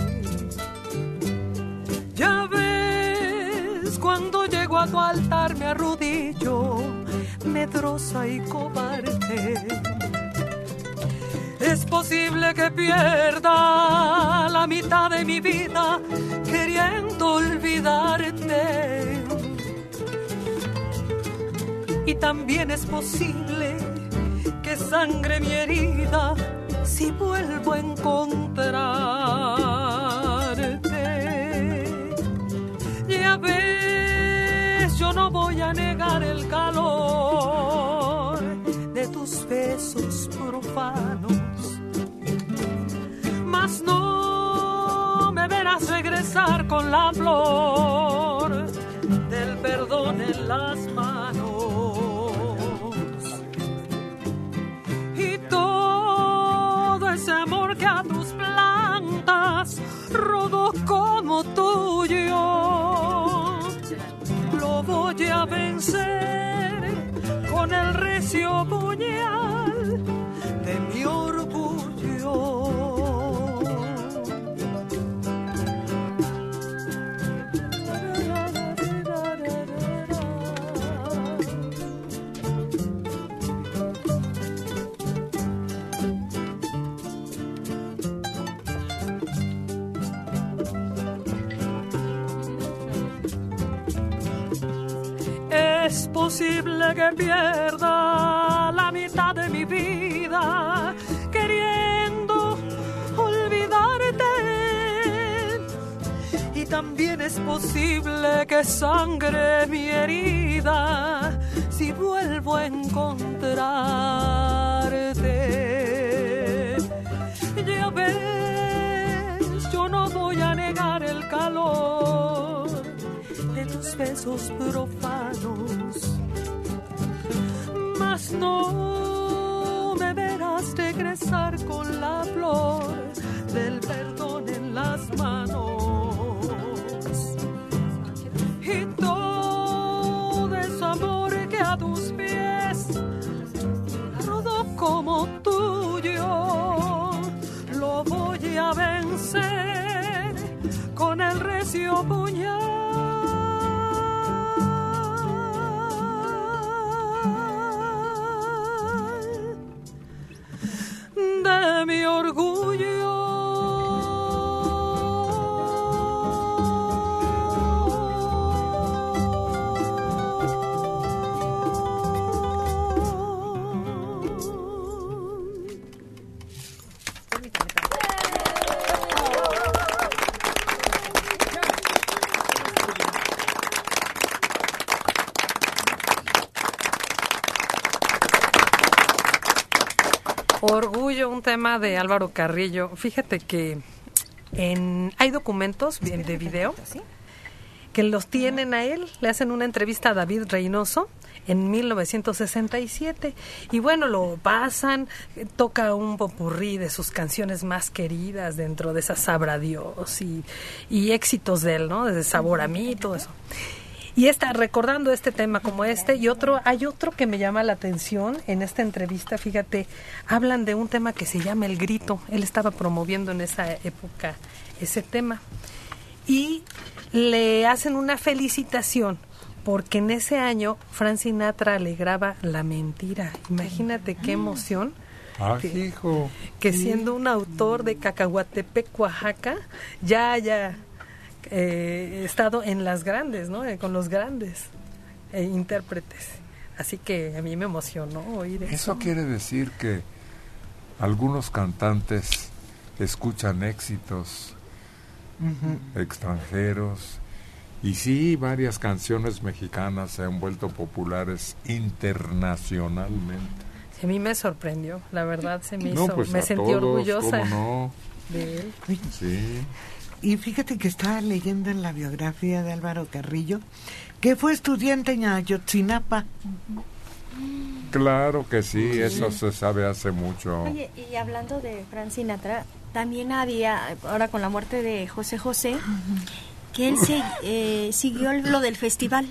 Ya ves, cuando llego a tu altar me arrodillo, medrosa y cobarde. Es posible que pierda la mitad de mi vida queriendo olvidarte. Y también es posible que sangre mi herida si vuelvo a encontrarte. Ya ves, yo no voy a negar el calor de tus besos profanos, no me verás regresar con la flor del perdón en las manos. Y todo ese amor que a tus plantas rodó como tuyo, lo voy a vencer con el recio puñal de mi orgullo. Es posible que pierda la mitad de mi vida queriendo olvidarte. Y también es posible que sangre mi herida si vuelvo a encontrarte. Ya ves, yo no voy a negar el calor de tus besos profanos. Mas no me verás regresar con la flor del perdón en las manos. Y todo ese amor que a tus pies rodó como tuyo, lo voy a vencer con el recio puñal tema de Álvaro Carrillo. Fíjate que en, hay documentos de, de video que los tienen a él, le hacen una entrevista a David Reynoso en 1967 y bueno, lo pasan, toca un popurrí de sus canciones más queridas dentro de esa Sabra Dios y, y éxitos de él, ¿no? Desde Sabor a mí, todo eso. Y está recordando este tema como este y otro, hay otro que me llama la atención en esta entrevista, fíjate, hablan de un tema que se llama El Grito, él estaba promoviendo en esa época ese tema y le hacen una felicitación porque en ese año Frank Sinatra le graba La Mentira, imagínate qué emoción. Ah, que, hijo. que siendo un autor de Cacahuatepec, Oaxaca, ya haya eh, estado en las grandes, ¿no? Eh, con los grandes eh, intérpretes. Así que a mí me emocionó oír eso. Eso quiere decir que algunos cantantes escuchan éxitos extranjeros y sí, varias canciones mexicanas se han vuelto populares internacionalmente. A mí me sorprendió, la verdad se me No, hizo, pues me a sentí todos, orgullosa ¿cómo no? de él. Sí. Y fíjate que estaba leyendo en la biografía de Álvaro Carrillo que fue estudiante en Ayotzinapa. Claro que sí, eso se sabe hace mucho. Oye, y hablando de Frank Sinatra, también había, ahora con la muerte de José José, que él se, eh, siguió lo del festival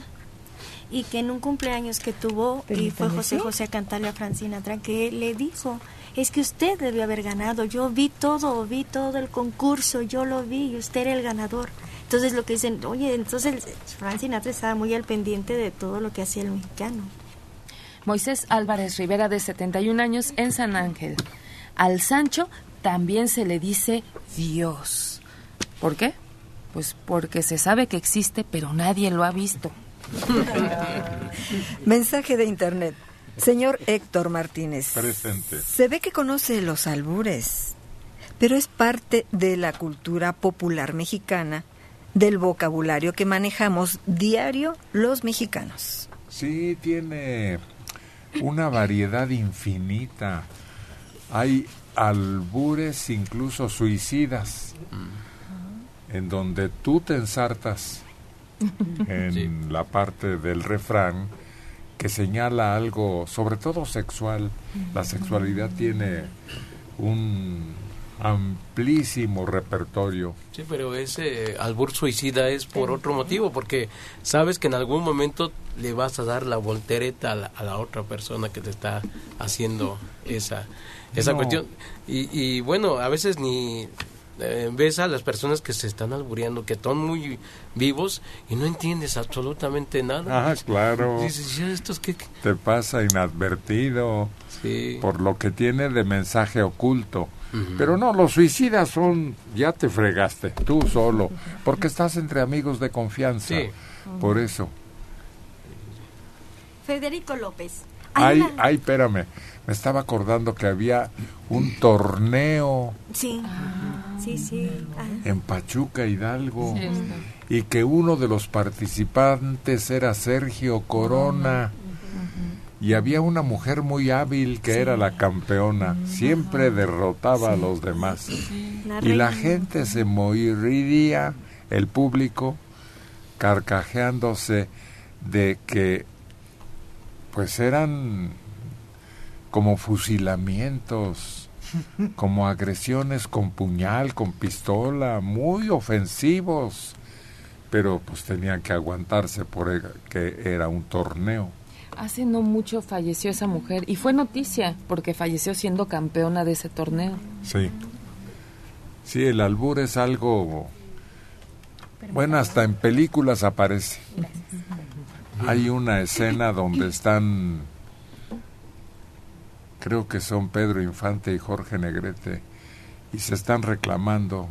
y que en un cumpleaños que tuvo y fue José. José a cantarle a Frank Sinatra que le dijo es que usted debió haber ganado yo vi todo vi todo el concurso yo lo vi y usted era el ganador entonces lo que dicen oye entonces Frank Sinatra estaba muy al pendiente de todo lo que hacía el mexicano Moisés Álvarez Rivera, de 71 años, en San Ángel. Al Sancho también se le dice Dios. ¿Por qué? Pues porque se sabe que existe, pero nadie lo ha visto. Mensaje de internet. Señor Héctor Martínez. Presente. Se ve que conoce los albures, pero es parte de la cultura popular mexicana, del vocabulario que manejamos diario los mexicanos. Sí, tiene una variedad infinita. Hay albures incluso suicidas, en donde tú te ensartas en la parte del refrán que señala algo, sobre todo sexual. La sexualidad tiene un amplísimo repertorio. Sí, pero ese albur suicida es por otro motivo, porque sabes que en algún momento le vas a dar la voltereta a la, a la otra persona que te está haciendo esa, esa No. cuestión. Y, y bueno, a veces ni eh, ves a las personas que se están albureando, que son muy vivos y no entiendes absolutamente nada. Ah, claro. Dices, "Ya, ¿estos qué? Te pasa inadvertido por lo que tiene de mensaje oculto. Pero no, los suicidas son, ya te fregaste, tú solo, porque estás entre amigos de confianza. Sí. Por eso. Federico López Ay, ay, espérame, me estaba acordando que había un torneo sí sí sí. Ah. en Pachuca, Hidalgo, Sí. y que uno de los participantes era Sergio Corona. Y había una mujer muy hábil que era la campeona, siempre derrotaba a los demás. La Y la gente se moriría, el público, carcajeándose de que pues eran como fusilamientos, como agresiones con puñal, con pistola, muy ofensivos, pero pues tenían que aguantarse por que era un torneo. Hace no mucho falleció esa mujer y fue noticia porque falleció siendo campeona de ese torneo. Sí. Sí, el albur es algo... Bueno, hasta en películas aparece. Hay una escena donde están, creo que son Pedro Infante y Jorge Negrete, y se están reclamando.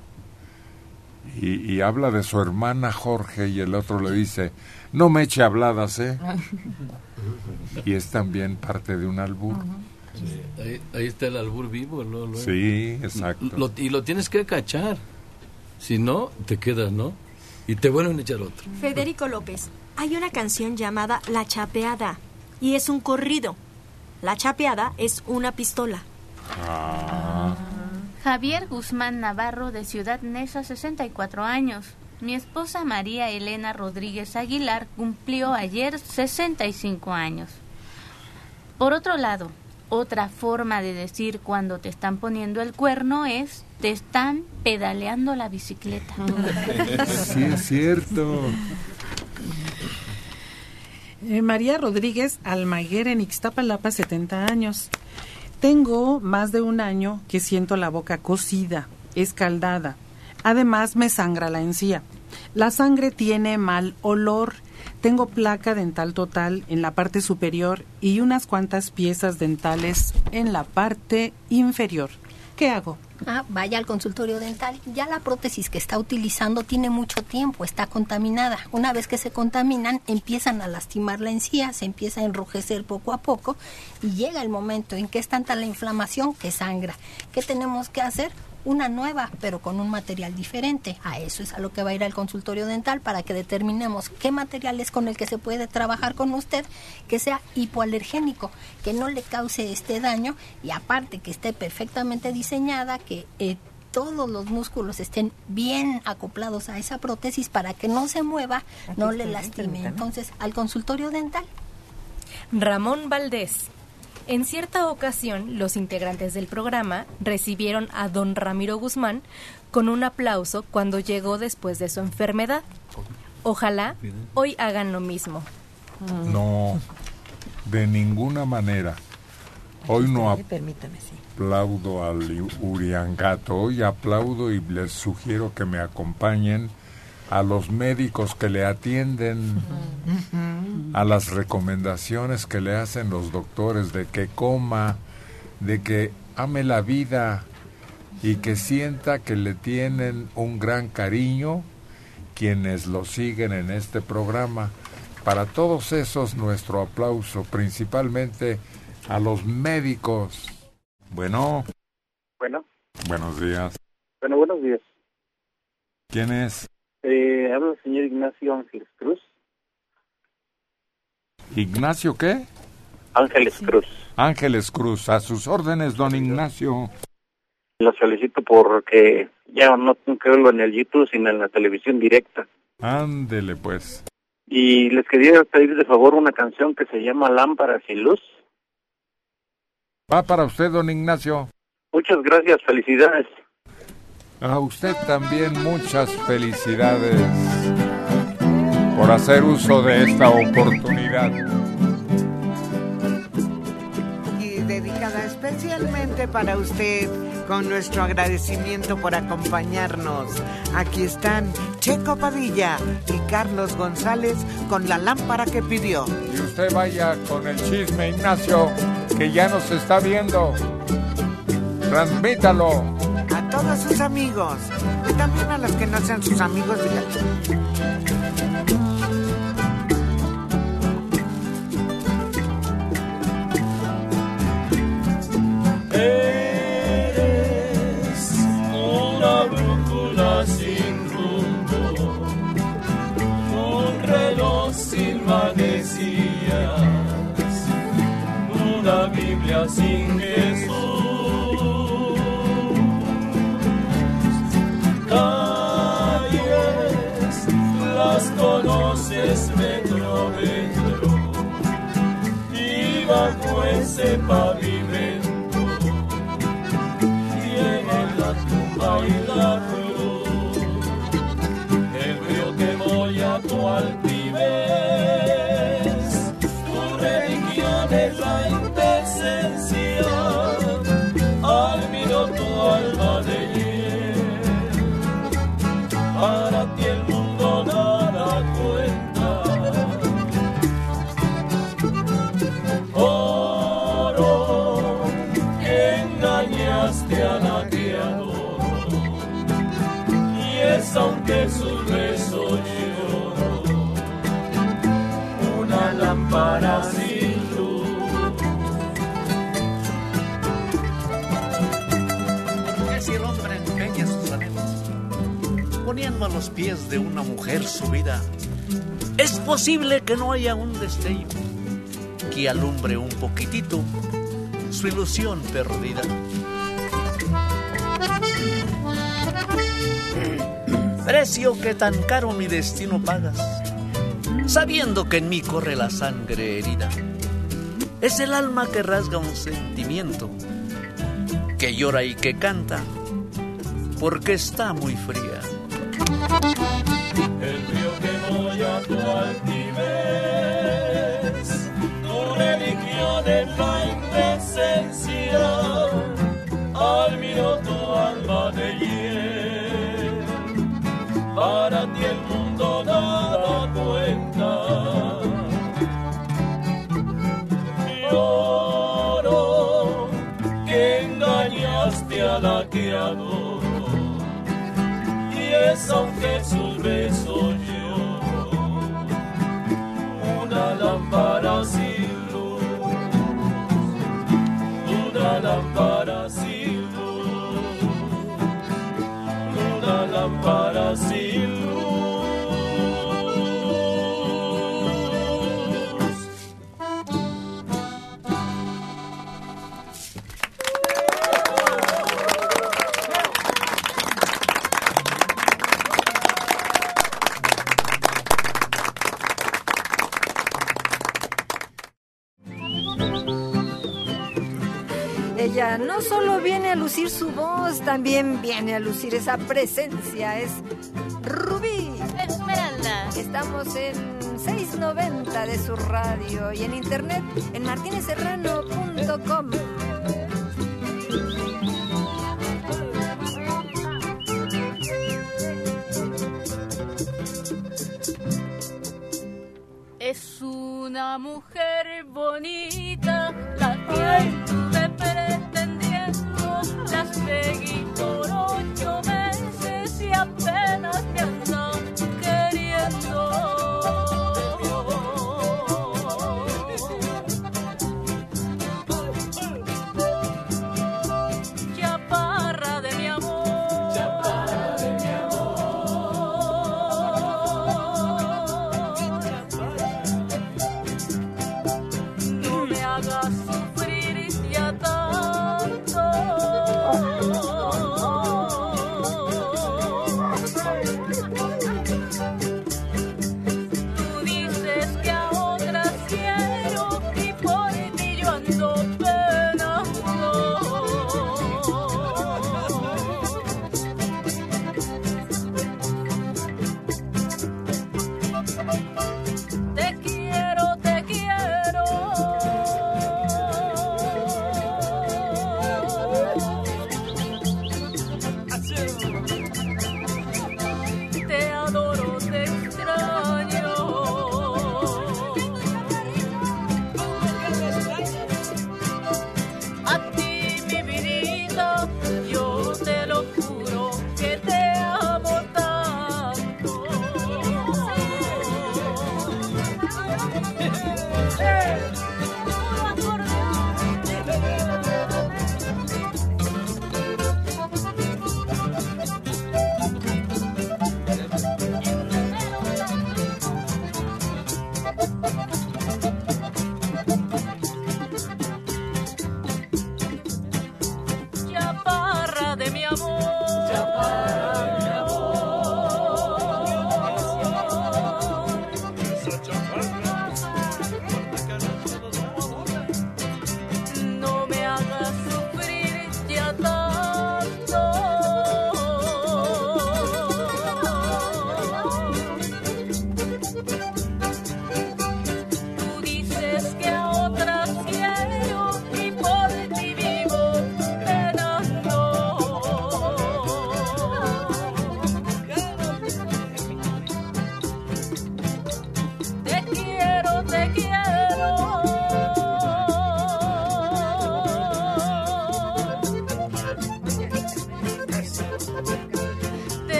Y, y habla de su hermana Jorge y el otro le dice, no me eche habladas, ¿eh? Y es también parte de un albur. Sí, ahí, ahí está el albur vivo. ¿no? Luego. Sí, exacto. Lo- y lo tienes que cachar. Si no, te quedas, ¿no? Y te vuelven a echar otro. Federico López, hay una canción llamada La Chapeada y es un corrido. La chapeada es una pistola. Ah. Javier Guzmán Navarro de Ciudad Neza, 64 años. Mi esposa María Elena Rodríguez Aguilar cumplió ayer 65 años. Por otro lado, otra forma de decir cuando te están poniendo el cuerno es te están pedaleando la bicicleta. Sí, es cierto. Eh, María Rodríguez Almaguer en Ixtapalapa, 70 años. Tengo más de un año que siento la boca cocida, escaldada. Además me sangra la encía. La sangre tiene mal olor. Tengo placa dental total en la parte superior y unas cuantas piezas dentales en la parte inferior. ¿Qué hago? Ah, vaya al consultorio dental. Ya la prótesis que está utilizando tiene mucho tiempo, está contaminada. Una vez que se contaminan, empiezan a lastimar la encía, se empieza a enrojecer poco a poco y llega el momento en que es tanta la inflamación que sangra. ¿Qué tenemos que hacer? Una nueva, pero con un material diferente. A eso es a lo que va a ir al consultorio dental para que determinemos qué material es con el que se puede trabajar con usted, que sea hipoalergénico, que no le cause este daño y aparte que esté perfectamente diseñada, que eh, todos los músculos estén bien acoplados a esa prótesis para que no se mueva, no le lastime. Entonces, al consultorio dental. Ramón Valdés. En cierta ocasión, los integrantes del programa recibieron a don Ramiro Guzmán con un aplauso cuando llegó después de su enfermedad. Ojalá hoy hagan lo mismo. No, de ninguna manera. Hoy no aplaudo al Uriangato, hoy aplaudo y les sugiero que me acompañen a los médicos que le atienden, a las recomendaciones que le hacen los doctores de que coma, de que ame la vida y que sienta que le tienen un gran cariño quienes lo siguen en este programa. Para todos esos nuestro aplauso, principalmente a los médicos. Bueno, Bueno, buenos días. bueno, buenos días. ¿Quién es? Eh, habla el señor Ignacio Ángeles Cruz. Ignacio qué? Ángeles Cruz. Ángeles Cruz, a sus órdenes, don Ignacio. Lo solicito porque ya no tengo que verlo en el YouTube, sino en la televisión directa. Ándele pues. Y les quería pedir de favor una canción que se llama Lámparas sin Luz. Va para usted, don Ignacio. Muchas gracias, felicidades. A usted también muchas felicidades por hacer uso de esta oportunidad. y dedicada especialmente para usted con nuestro agradecimiento por acompañarnos. Aquí están Checo Padilla y Carlos González con la lámpara que pidió. Y usted vaya con el chisme, Ignacio, que ya nos está viendo. Transmítalo. Todos sus amigos y también a los que no sean sus amigos. díganle. Eres una brújula sin rumbo, un reloj sin manecillas, una Biblia sin Jesús. Bajo ese pavimento tiene la tumba y la cruz. El río que voy a tu altivez, para sin luz. Si el hombre empeña sus anhelos, poniendo a los pies de una mujer su vida, es posible que no haya un destello que alumbre un poquitito su ilusión perdida. Precio que tan caro mi destino pagas sabiendo que en mí corre la sangre herida. Es el alma que rasga un sentimiento, que llora y que canta, porque está muy fría. El río que voy a tu altivez, tu religión en la indecencia, aunque sus besos lloro una lámpara sin luz. Una lámpara Ella no solo viene a lucir su voz, también viene a lucir esa presencia. Es Rubí. Esmeralda. Estamos en 690 de su radio y en internet en martineserrano.com.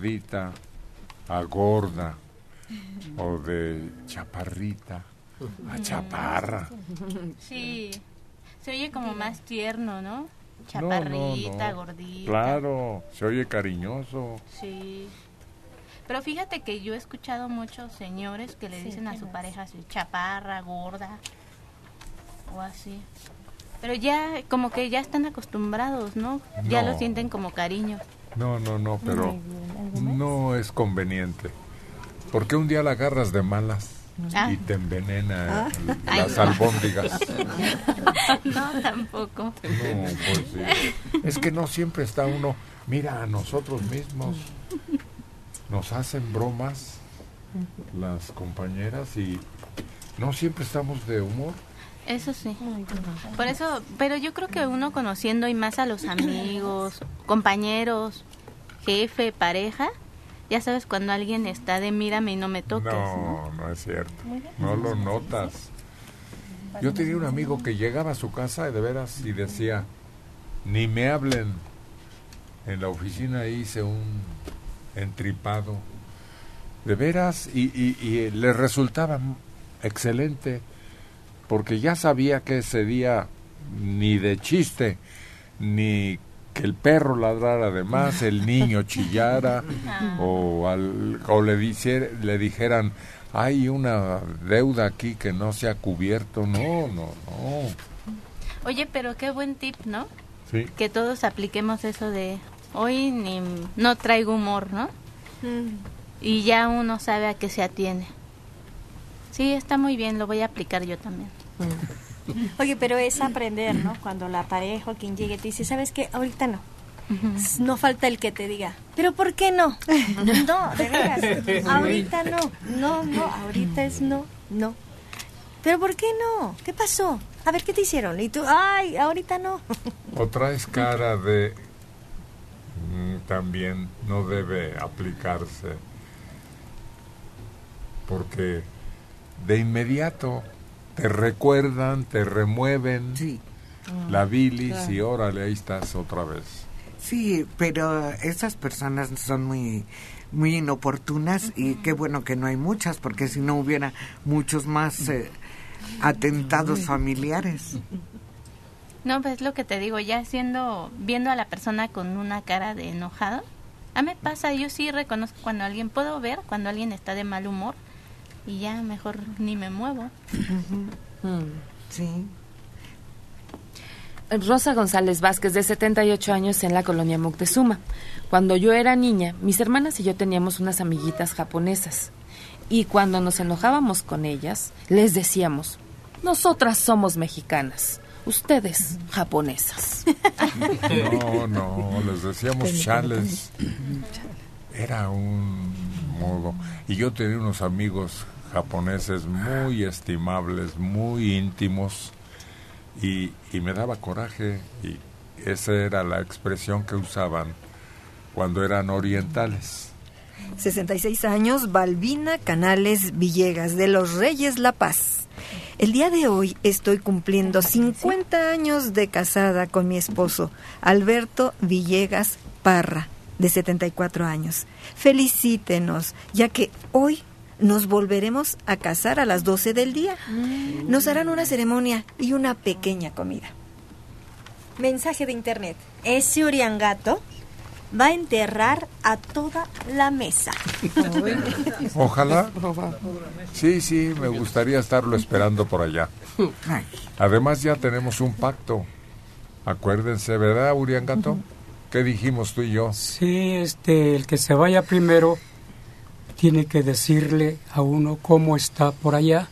gordita a gorda o de chaparrita a chaparra. Sí, se oye como más tierno, ¿no? No, no, Chaparrita, no. gordita. Claro, se oye cariñoso. Sí. Pero fíjate que yo he escuchado muchos señores que le Sí, dicen a ¿qué su más? pareja así, chaparra, gorda o así. Pero ya como que ya están acostumbrados, ¿no? Ya lo sienten como cariño. No, no, no, pero ¿algo más? no es conveniente. Porque un día la agarras de malas Ah. y te envenena Ah. las Ay, no. albóndigas. no, tampoco. No, pues sí. Es que no siempre está uno. Mira, a nosotros mismos nos hacen bromas las compañeras y no siempre estamos de humor. Eso sí. Por eso, pero yo creo que uno conociendo y más a los amigos, compañeros, jefe, pareja, ya sabes cuando alguien está de mírame y no me toques, ¿no? No, no es cierto. No lo notas. Yo tenía un amigo que llegaba a su casa de veras y decía, ni me hablen. En la oficina hice un entripado. De veras, y, y, y le resultaba excelente, porque ya sabía que ese día ni de chiste, ni que el perro ladrara de más, el niño chillara, o, al, o le, dice- le dijeran, hay una deuda aquí que no se ha cubierto. No, no, no. Oye, pero qué buen tip, ¿no? Sí. Que todos apliquemos eso de hoy ni no traigo humor, ¿no? Y ya uno sabe a qué se atiene. Sí, está muy bien, lo voy a aplicar yo también. Oye, pero es aprender, ¿no? Cuando la pareja o quien llegue te dice, ¿sabes qué? Ahorita no. No falta el que te diga, ¿pero por qué no? No, de veras. Ahorita no. No, no, ahorita es no, no. ¿Pero por qué no? ¿Qué pasó? A ver, ¿qué te hicieron? Y tú, ay, ahorita no. O traes cara de... mm, también no debe aplicarse. Porque de inmediato te recuerdan, te remueven la bilis y Claro. órale, ahí estás otra vez. Sí, pero esas personas son muy muy inoportunas y qué bueno que no hay muchas porque si no hubiera muchos más eh, atentados familiares. No, pues es lo que te digo, ya siendo, viendo a la persona con una cara de enojado, a mí me pasa, yo sí reconozco cuando alguien, puedo ver cuando alguien está de mal humor y ya mejor ni me muevo. Sí. Rosa González Vázquez, de 78 años, en la colonia Moctezuma. Cuando yo era niña, mis hermanas y yo teníamos unas amiguitas japonesas. Y cuando nos enojábamos con ellas, les decíamos, nosotras somos mexicanas, ustedes japonesas. No, no, les decíamos chales. Era un Y yo tenía unos amigos japoneses muy estimables, muy íntimos, y, y me daba coraje, y esa era la expresión que usaban cuando eran orientales. 66 años, Balbina Canales Villegas, de los Reyes La Paz. El día de hoy estoy cumpliendo 50 años de casada con mi esposo, Alberto Villegas Parra, de 74 años. Felicítenos, ya que hoy nos volveremos a casar a las 12 del día. Nos harán una ceremonia y una pequeña comida. Mensaje de internet. Ese Uriangato va a enterrar a toda la mesa. Ojalá. Sí, sí, me gustaría estarlo esperando por allá. Además ya tenemos un pacto. Acuérdense, ¿verdad, Uriangato? ¿Qué dijimos tú y yo? Sí, este, el que se vaya primero tiene que decirle a uno cómo está por allá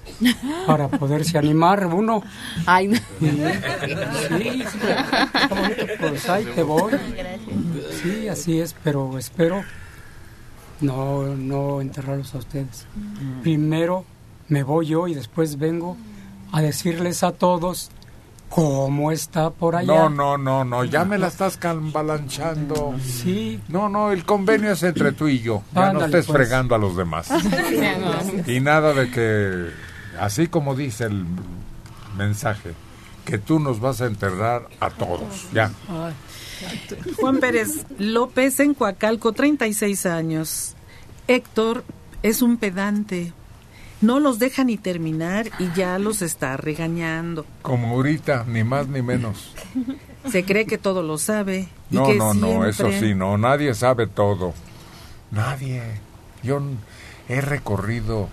para poderse animar uno. Ay, Sí, pues ahí te voy. Sí, así es, pero espero no, no enterrarlos a ustedes. Primero me voy yo y después vengo a decirles a todos cómo está por allá. No, no, no, no, ya me la estás cambalanchando. Sí. No, no, el convenio es entre tú y yo. Ya no estés pues. fregando a los demás. Y nada de que, así como dice el mensaje, que tú nos vas a enterrar a todos. Ya. Juan Pérez López en Coacalco, 36 años. Héctor es un pedante. No los deja ni terminar y ya los está regañando. Como ahorita, ni más ni menos. Se cree que todo lo sabe. y No, que no, no, eso sí, no, nadie sabe todo. Nadie. Yo he recorrido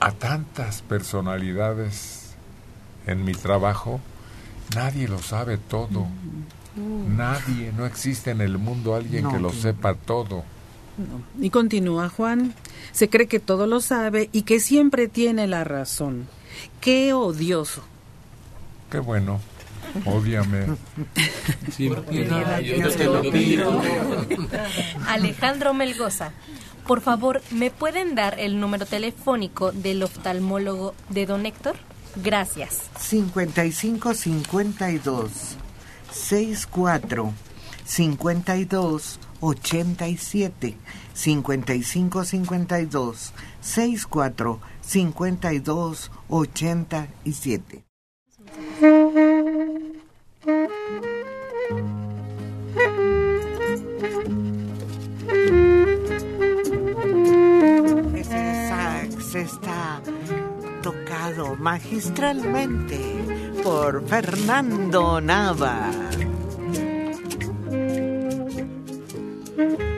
a tantas personalidades en mi trabajo, nadie lo sabe todo. Nadie, no existe en el mundo alguien No, que lo que- sepa todo. No. Y continúa Juan. Se cree que todo lo sabe y que siempre tiene la razón. Qué odioso. Qué bueno. Ódiame. yo te lo pido. Alejandro Melgoza, por favor, ¿me pueden dar el número telefónico del oftalmólogo de don Héctor? Gracias. 55 52 64 52 87 55 52 64 52 87 Ese sax está tocado magistralmente por Fernando Nava. thank mm-hmm.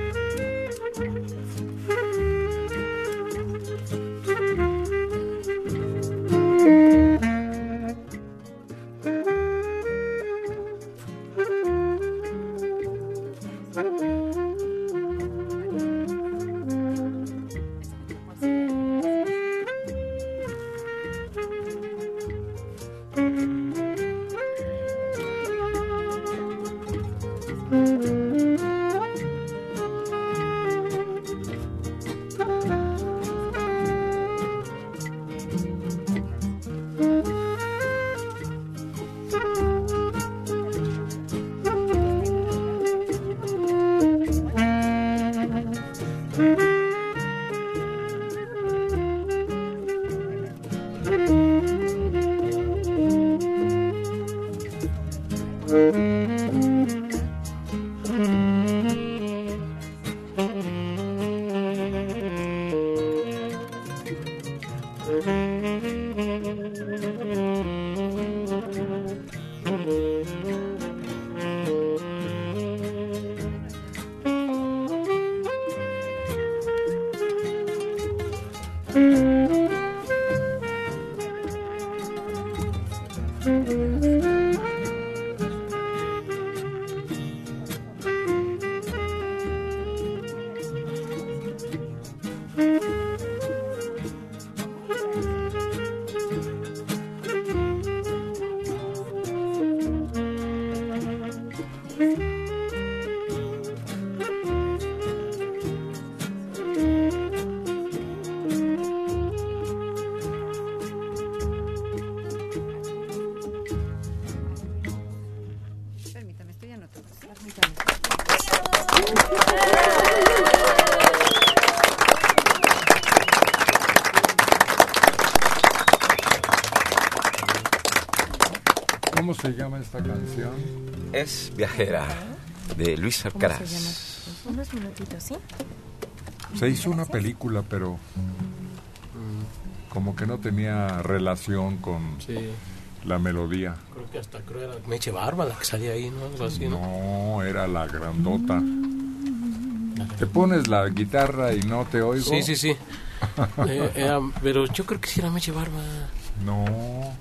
you Es Viajera, de Luis ¿Cómo Alcaraz. Unos minutitos, ¿sí? Se hizo una película, pero como que no tenía relación con Sí. la melodía. Creo que hasta creo era Meche Barba la que salía ahí, ¿no? Algo así, ¿no? No, era la grandota. Te pones la guitarra y no te oigo. Sí, sí, sí. Eh, era- pero yo creo que sí era Meche Barba. No.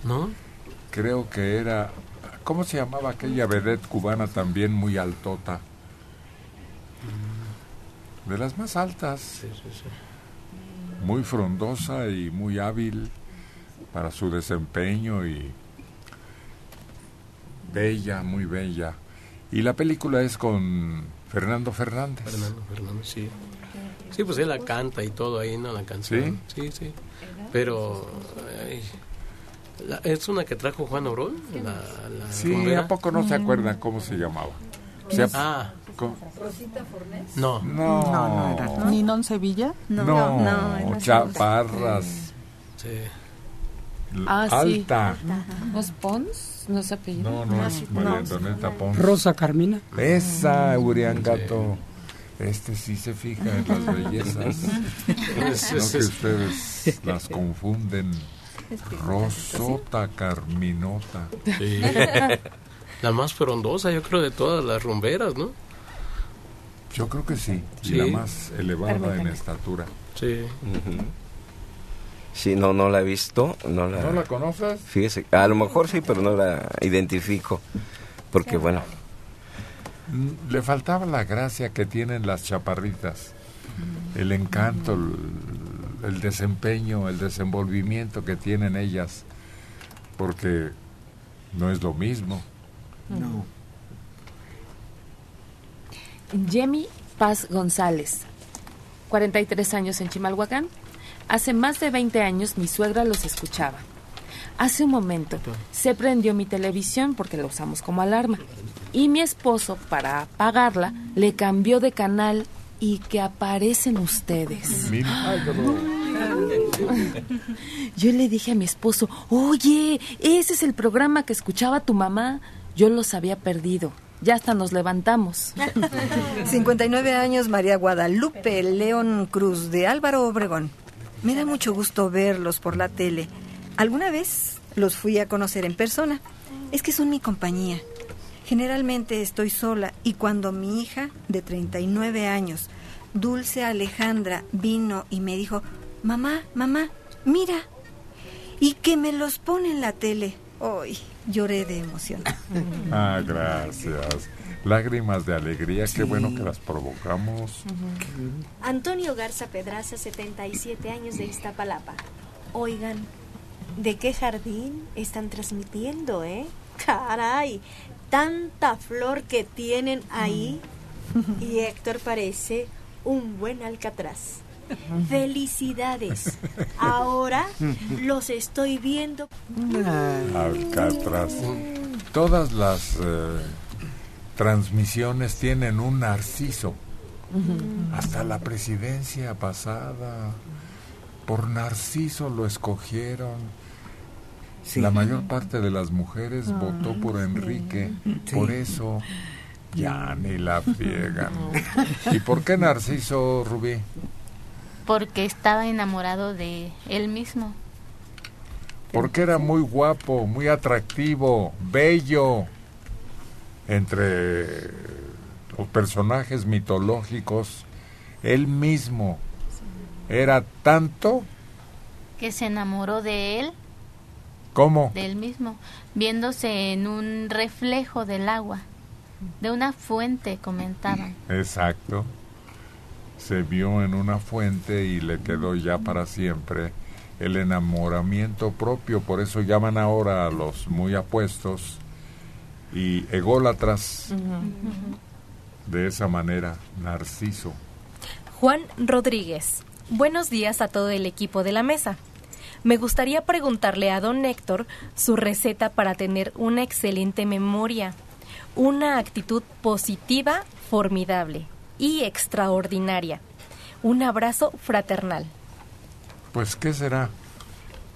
¿No? Creo que era. ¿Cómo se llamaba aquella vedette cubana también muy altota? De las más altas. Muy frondosa y muy hábil para su desempeño y bella, muy bella. Y la película es con Fernando Fernández. Fernando Fernández, sí. Sí, pues él la canta y todo ahí, ¿no? La canción. Sí, sí. Pero ay, la- es una que trajo Juan Orol. La, la Sí, rumbera. ¿a poco no se acuerdan cómo se llamaba? Se- Ah. co- Rosita Fornés. No. No. No, no era. ¿Ninón Sevilla? No, chaparras. Sí. Ah, Alta. sí. ¿No es Pons? ¿No es apellido? No, no es María Antonieta Pons. Rosa Carmina. Esa, Uriangato. Este sí se fija en las bellezas. no que ustedes las confunden. Rosota Carminota. Sí. La más frondosa, yo creo, de todas las rumberas, ¿no? Yo creo que sí. Y Sí. la más elevada en estatura. Sí. Sí, no, no la he visto. ¿No la, ¿No la conoces? Fíjese, a lo mejor sí, pero no la identifico. Porque, bueno, Mm, Le faltaba la gracia que tienen las chaparritas, el encanto, el, desempeño, el desenvolvimiento que tienen ellas, porque no es lo mismo. No. Yemi Paz González, 43 años en Chimalhuacán. Hace más de 20 años mi suegra los escuchaba. Hace un momento se prendió mi televisión porque la usamos como alarma. Y mi esposo, para apagarla, le cambió de canal y que aparecen ustedes. Yo le dije a mi esposo, oye, ese es el programa que escuchaba tu mamá. Yo los había perdido. Ya hasta nos levantamos. 59 años, María Guadalupe León Cruz, de Álvaro Obregón. Me da mucho gusto verlos por la tele. Alguna vez los fui a conocer en persona. Es que son mi compañía. Generalmente estoy sola y cuando mi hija, de 39 años, Dulce Alejandra, vino y me dijo, mamá, mamá, mira, y que me los pone en la tele. Hoy lloré de emoción. Ah, gracias. Lágrimas de alegría, qué bueno que las provocamos. Antonio Garza Pedraza, 77 años de Iztapalapa. Oigan, ¿de qué jardín están transmitiendo, eh? Caray, tanta flor que tienen ahí. Y Héctor parece un buen alcatraz. Felicidades. Ahora los estoy viendo. Alcatraz. Todas las eh, transmisiones tienen un narciso. Hasta la presidencia pasada. Por narciso lo escogieron. La mayor parte de las mujeres votó por Enrique. Por eso ya ni la friegan. ¿Y por qué narciso, Rubí? Porque estaba enamorado de él mismo. Porque era muy guapo, muy atractivo, bello. Entre los personajes mitológicos, él mismo era tanto Que se enamoró de él, como de él mismo, viéndose en un reflejo del agua, de una fuente, comentaban. Exacto. Se vio en una fuente y le quedó ya para siempre el enamoramiento propio. Por eso llaman ahora a los muy apuestos y ególatras de esa manera, Narciso. Juan Rodríguez. Buenos días a todo el equipo de la mesa. Me gustaría preguntarle a don Héctor su receta para tener una excelente memoria, una actitud positiva, formidable y extraordinaria. Un abrazo fraternal. Pues, ¿qué será?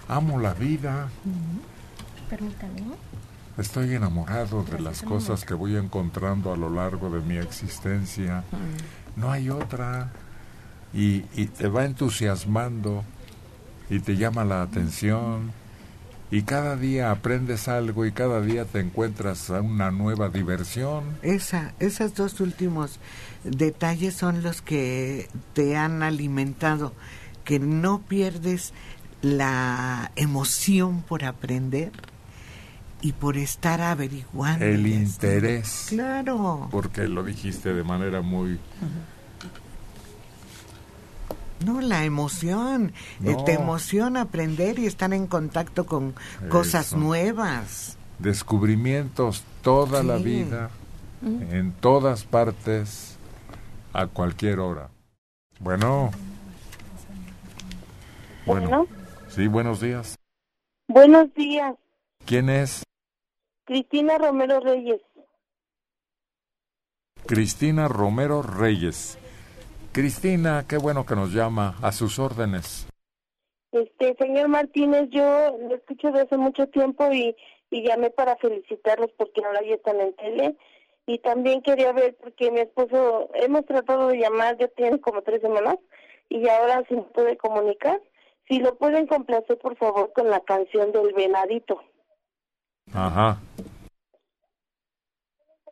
Amo la vida, Permítame. estoy enamorado de las cosas que voy encontrando a lo largo de mi existencia. No hay otra. Y, y te va entusiasmando y te llama la atención. Y cada día aprendes algo y cada día te encuentras a una nueva diversión. Esa, esos dos últimos detalles son los que te han alimentado, que no pierdes la emoción por aprender y por estar averiguando. El interés. Claro. Porque lo dijiste de manera muy... No, la emoción. Eh, No. te emociona aprender y estar en contacto con cosas Eso. nuevas. Descubrimientos toda la vida, Mm. en todas partes, a cualquier hora. Bueno. Bueno. Sí, buenos días. Buenos días, ¿Quién es? Cristina Romero Reyes. Cristina Romero Reyes. Cristina, qué bueno que nos llama a sus órdenes. Este, señor Martínez, yo lo escucho desde hace mucho tiempo y, y llamé para felicitarlos porque ahora ya están en tele. Y también quería ver, porque mi esposo, hemos tratado de llamar, ya tiene como tres semanas, y ahora se me puede comunicar. Si lo pueden complacer, por favor, con la canción del venadito. Ajá.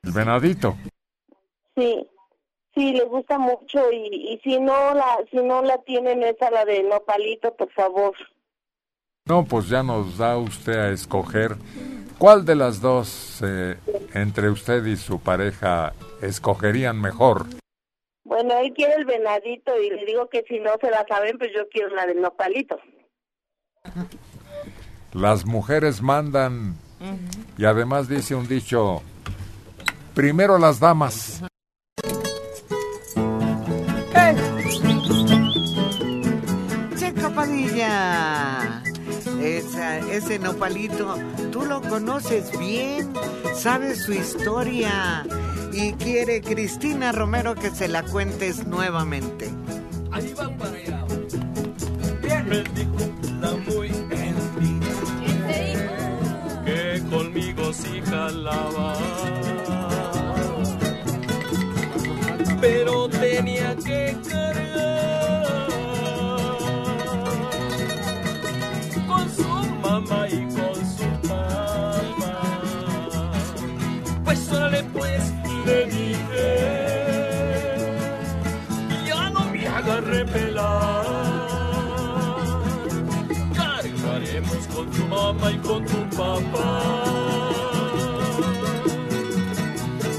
El venadito. Sí, sí, les gusta mucho y, y si no la si no la tienen esa la de nopalito, por favor. No, pues ya nos da usted a escoger cuál de las dos eh, entre usted y su pareja escogerían mejor. Bueno, él quiere el venadito y le digo que si no se la saben, pues yo quiero la del nopalito. Las mujeres mandan y además dice un dicho, primero las damas. Esa, ese nopalito, tú lo conoces bien, sabes su historia y quiere Cristina Romero que se la cuentes nuevamente. Ahí va para allá. Me dijo la muy entendida que conmigo sí jalaba. Pero tenía que pues, le dije, ya no me haga repelar. Cargaremos con tu mamá y con tu papá.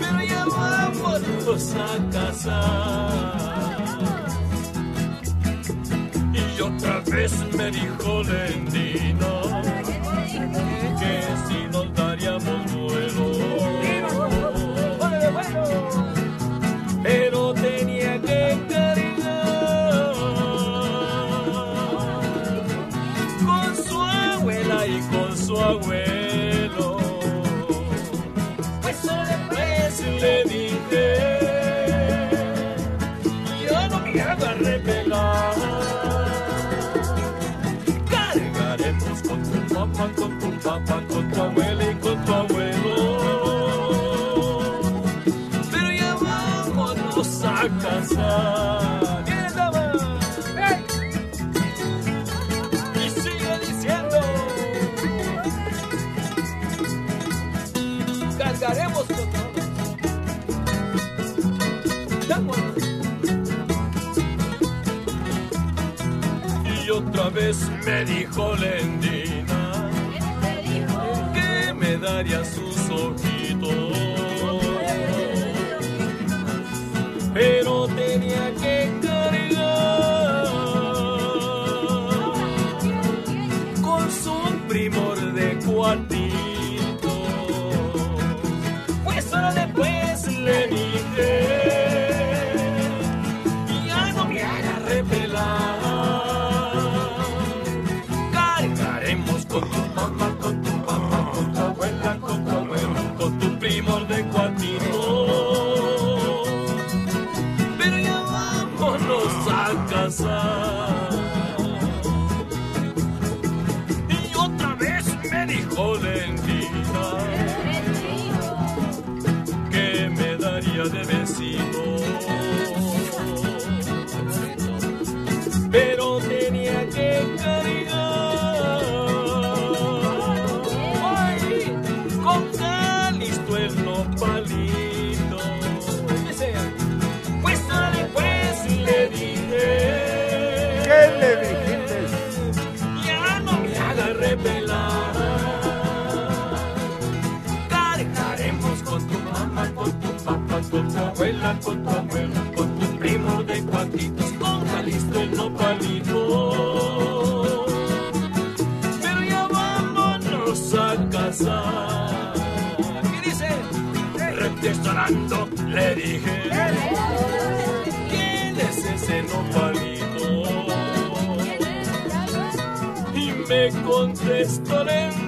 Pero ya vámonos a casar. Y otra vez me dijo Lendina que si con papá, con tu abuela y con tu abuelo. Pero ya vámonos a casar. ¿Quién dama? ¡Ey! Y sigue diciendo. Cargaremos con. Y otra vez me dijo me daría sus ojitos. Pero abuela, con tu abuelo, con tu primo de cuatitos, con Jalisco el nopalito. Pero ya vámonos a casar. ¿Qué dice? Reflexionando le dije. ¿Quién es ese nopalito? Y me contestó Lendina.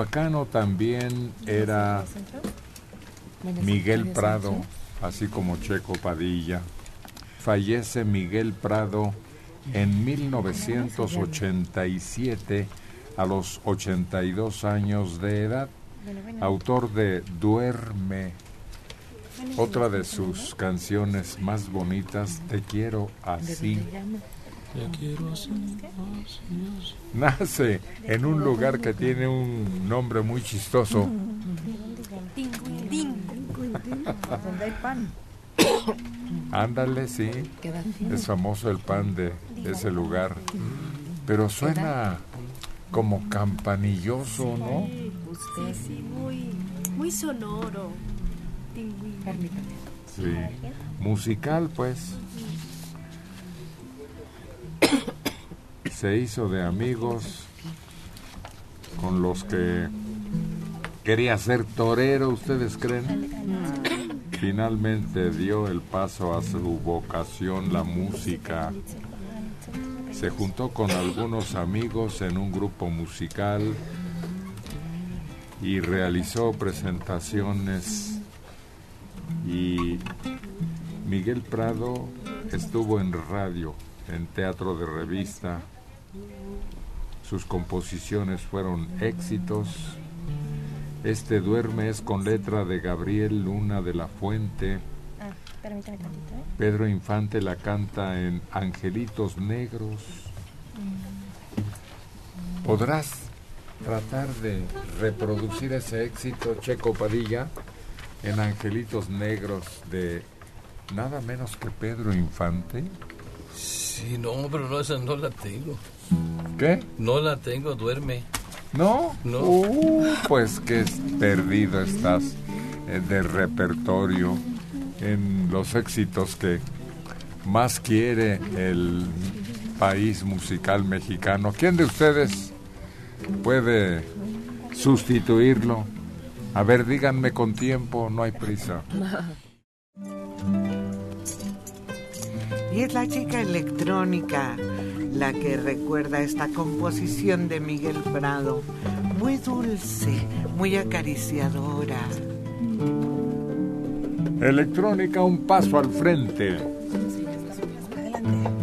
Michoacano también era Miguel Prado, así como Checo Padilla. Fallece Miguel Prado en 1987 a los 82 años de edad, autor de Duerme, otra de sus canciones más bonitas, Te quiero así. Nace en un lugar que tiene un nombre muy chistoso. Donde hay pan. Ándale, sí. Es famoso el pan de ese lugar. Pero suena como campanilloso, ¿no? Sí, sí, muy, muy sonoro. Sí. Musical, pues. Se hizo de amigos con los que quería ser torero, ¿ustedes creen? Finalmente dio el paso a su vocación, la música. Se juntó con algunos amigos en un grupo musical y realizó presentaciones y Miguel Prado estuvo en radio, en teatro de revista. Sus composiciones fueron éxitos. Este duerme es con letra de Gabriel Luna de la Fuente. Ah, permítame tantito, ¿eh? Pedro Infante la canta en Angelitos Negros. ¿Podrás tratar de reproducir ese éxito, Checo Padilla, en Angelitos Negros de nada menos que Pedro Infante? Sí, no, pero no, esa no la tengo. ¿Qué? No la tengo, duerme. ¿No? No. Uh, pues que perdido estás eh, de repertorio en los éxitos que más quiere el país musical mexicano. ¿Quién de ustedes puede sustituirlo? A ver, díganme con tiempo, no hay prisa. Y es la chica electrónica la que recuerda esta composición de Miguel Prado, muy dulce, muy acariciadora. Electrónica, un paso al frente. Duerme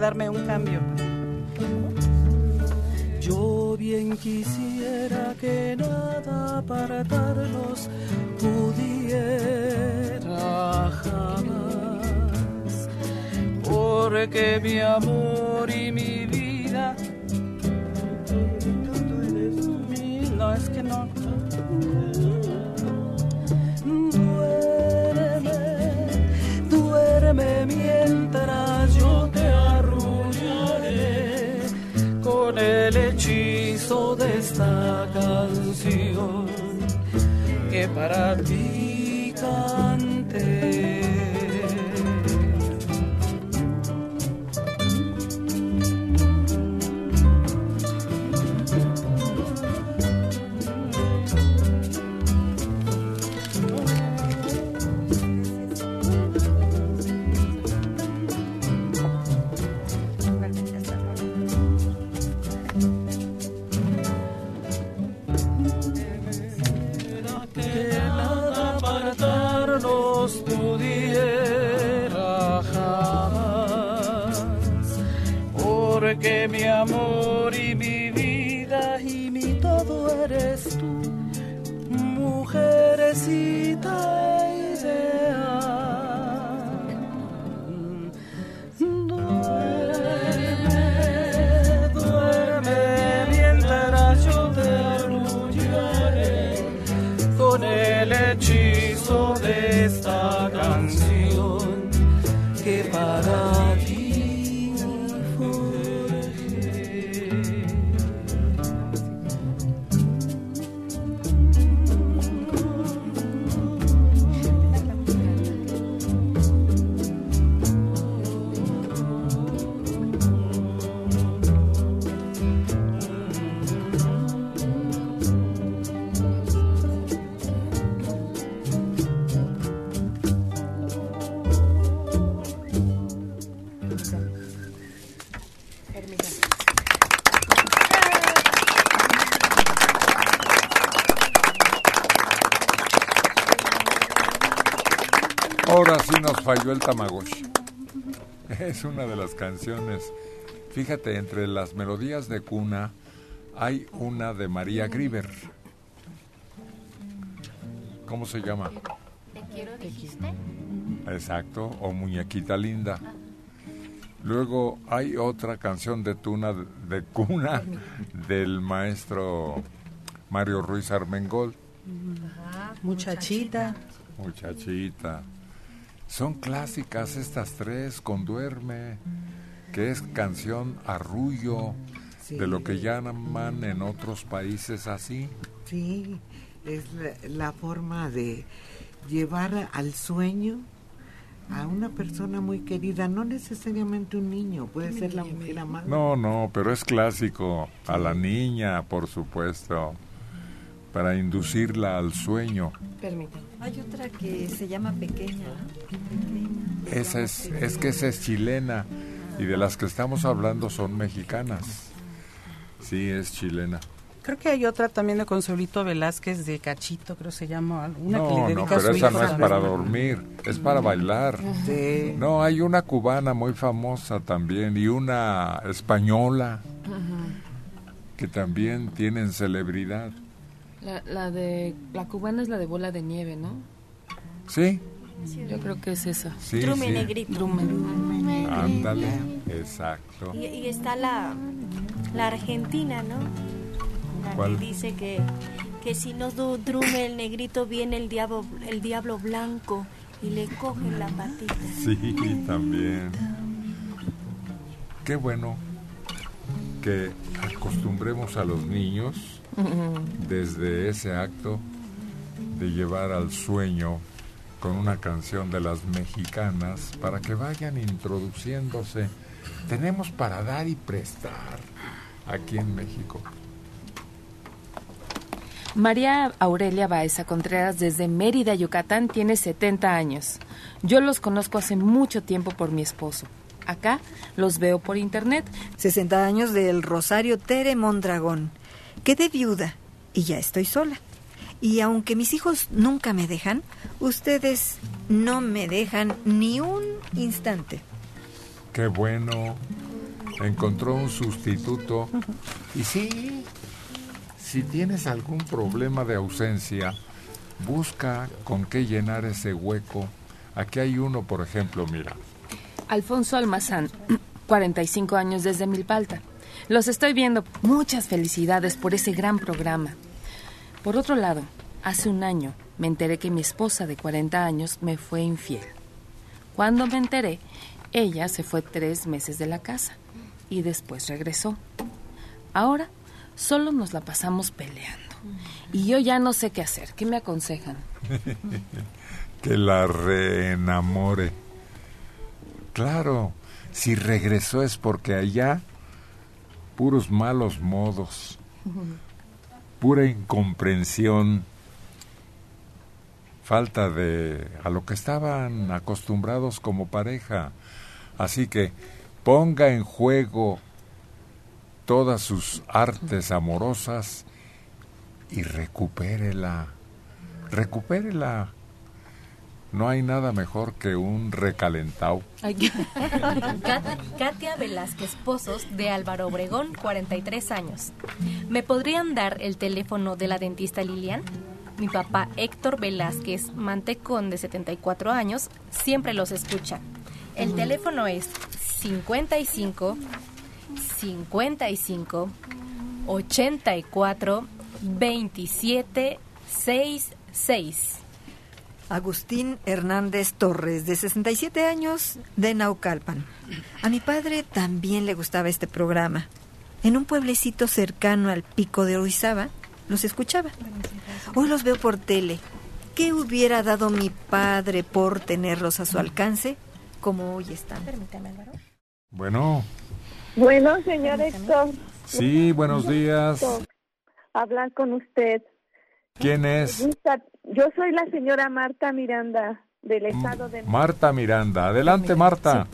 darme un cambio. Falló el Tamagotchi. Es una de las canciones. Fíjate, entre las melodías de cuna hay una de María Grieber. ¿Cómo se llama? Te quiero, dijiste. Exacto, o Muñequita Linda. Luego hay otra canción de tuna de cuna del maestro Mario Ruiz Armengol, Muchachita. Muchachita. Son clásicas estas tres, con Duerme, que es canción arrullo Sí. de lo que llaman en otros países así. Sí, es la, la forma de llevar al sueño a una persona muy querida, no necesariamente un niño, puede ser la mujer amada. No, no, pero es clásico. A la niña, por supuesto, para inducirla al sueño. Permítame. Hay otra que se llama Pequeña. ¿no? Esa es, es que esa es chilena y de las que estamos hablando son mexicanas. Sí, es chilena. Creo que hay otra también de Consuelito Velázquez de Cachito, creo que se llama. Una que le No, dedica no, a pero su esa hijo no es para dormir, es para bailar. Sí. No, hay una cubana muy famosa también y una española que también tienen celebridad. La, la de la cubana es la de bola de nieve, ¿no? Sí, Yo creo que es esa. Sí, Drume sí. Negrito. Drume. ándale, exacto. Y, y está la, la Argentina, ¿no? La ¿Cuál? que dice que, que si no drume el negrito viene el diablo, el diablo blanco y le coge la patita. Sí, también. Qué bueno que acostumbremos a los niños desde ese acto de llevar al sueño con una canción de las mexicanas para que vayan introduciéndose. Tenemos para dar y prestar aquí en México. María Aurelia Baeza Contreras desde Mérida, Yucatán, tiene 70 años. Yo los conozco hace mucho tiempo por mi esposo. Acá los veo por internet. 60 años del Rosario Tere Mondragón. Quedé viuda y ya estoy sola. Y aunque mis hijos nunca me dejan, ustedes no me dejan ni un instante. Qué bueno. Encontró un sustituto. Y sí, si tienes algún problema de ausencia, busca con qué llenar ese hueco. Aquí hay uno, por ejemplo, mira. Alfonso Almazán, 45 años desde Milpalta. Los estoy viendo. Muchas felicidades por ese gran programa. Por otro lado, hace un año me enteré que mi esposa de 40 años me fue infiel. Cuando me enteré, ella se fue tres meses de la casa y después regresó. Ahora solo nos la pasamos peleando. Y yo ya no sé qué hacer. ¿Qué me aconsejan? que la reenamore. Claro, si regresó es porque allá puros malos modos, pura incomprensión, falta de a lo que estaban acostumbrados como pareja. Así que ponga en juego todas sus artes amorosas y recupérela. Recupérela. No hay nada mejor que un recalentado. Kat- Katia Velázquez Pozos, de Álvaro Obregón, 43 años. ¿Me podrían dar el teléfono de la dentista Lilian? Mi papá Héctor Velázquez Mantecón, de 74 años, siempre los escucha. El teléfono es 55 55 84 27 66. Agustín Hernández Torres, de 67 años, de Naucalpan. A mi padre también le gustaba este programa. En un pueblecito cercano al pico de Orizaba, los escuchaba. Hoy los veo por tele. ¿Qué hubiera dado mi padre por tenerlos a su alcance como hoy están? Permítame, Álvaro. Bueno, Bueno, señor Héctor, sí, buenos días. hablar con usted. ¿Quién Me es? gusta- Yo soy la señora Marta Miranda del estado de... Marta Miranda. Adelante, Marta.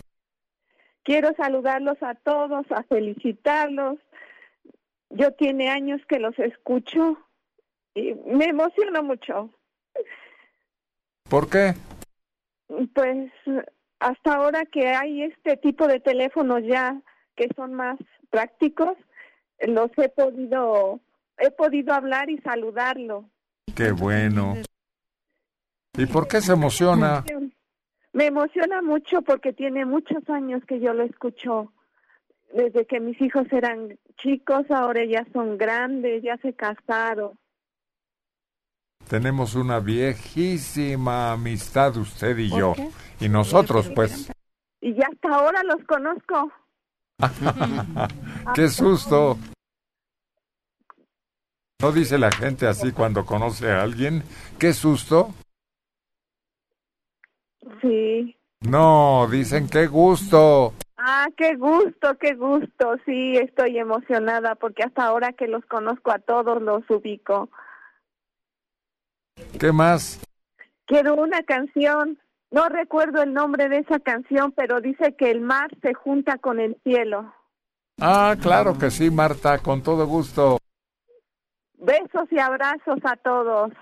Quiero saludarlos a todos, a felicitarlos. Yo tiene años que los escucho y me emociono mucho. ¿Por qué? Pues hasta ahora que hay este tipo de teléfonos ya que son más prácticos, los he podido he podido hablar y saludarlo. Qué bueno. ¿Y por qué se emociona? Me emociona mucho porque tiene muchos años que yo lo escucho. Desde que mis hijos eran chicos, ahora ya son grandes, ya se casaron. Tenemos una viejísima amistad usted y ¿Por yo. qué? Y nosotros, pues. Y ya hasta ahora los conozco. ¡Qué susto! ¿No dice la gente así cuando conoce a alguien? ¡Qué susto! Sí. No, dicen qué gusto. Ah, qué gusto, qué gusto. Sí, estoy emocionada porque hasta ahora que los conozco a todos los ubico. ¿Qué más? Quiero una canción. No recuerdo el nombre de esa canción, pero dice que el mar se junta con el cielo. Ah, claro que sí, Marta, con todo gusto. Besos y abrazos a todos.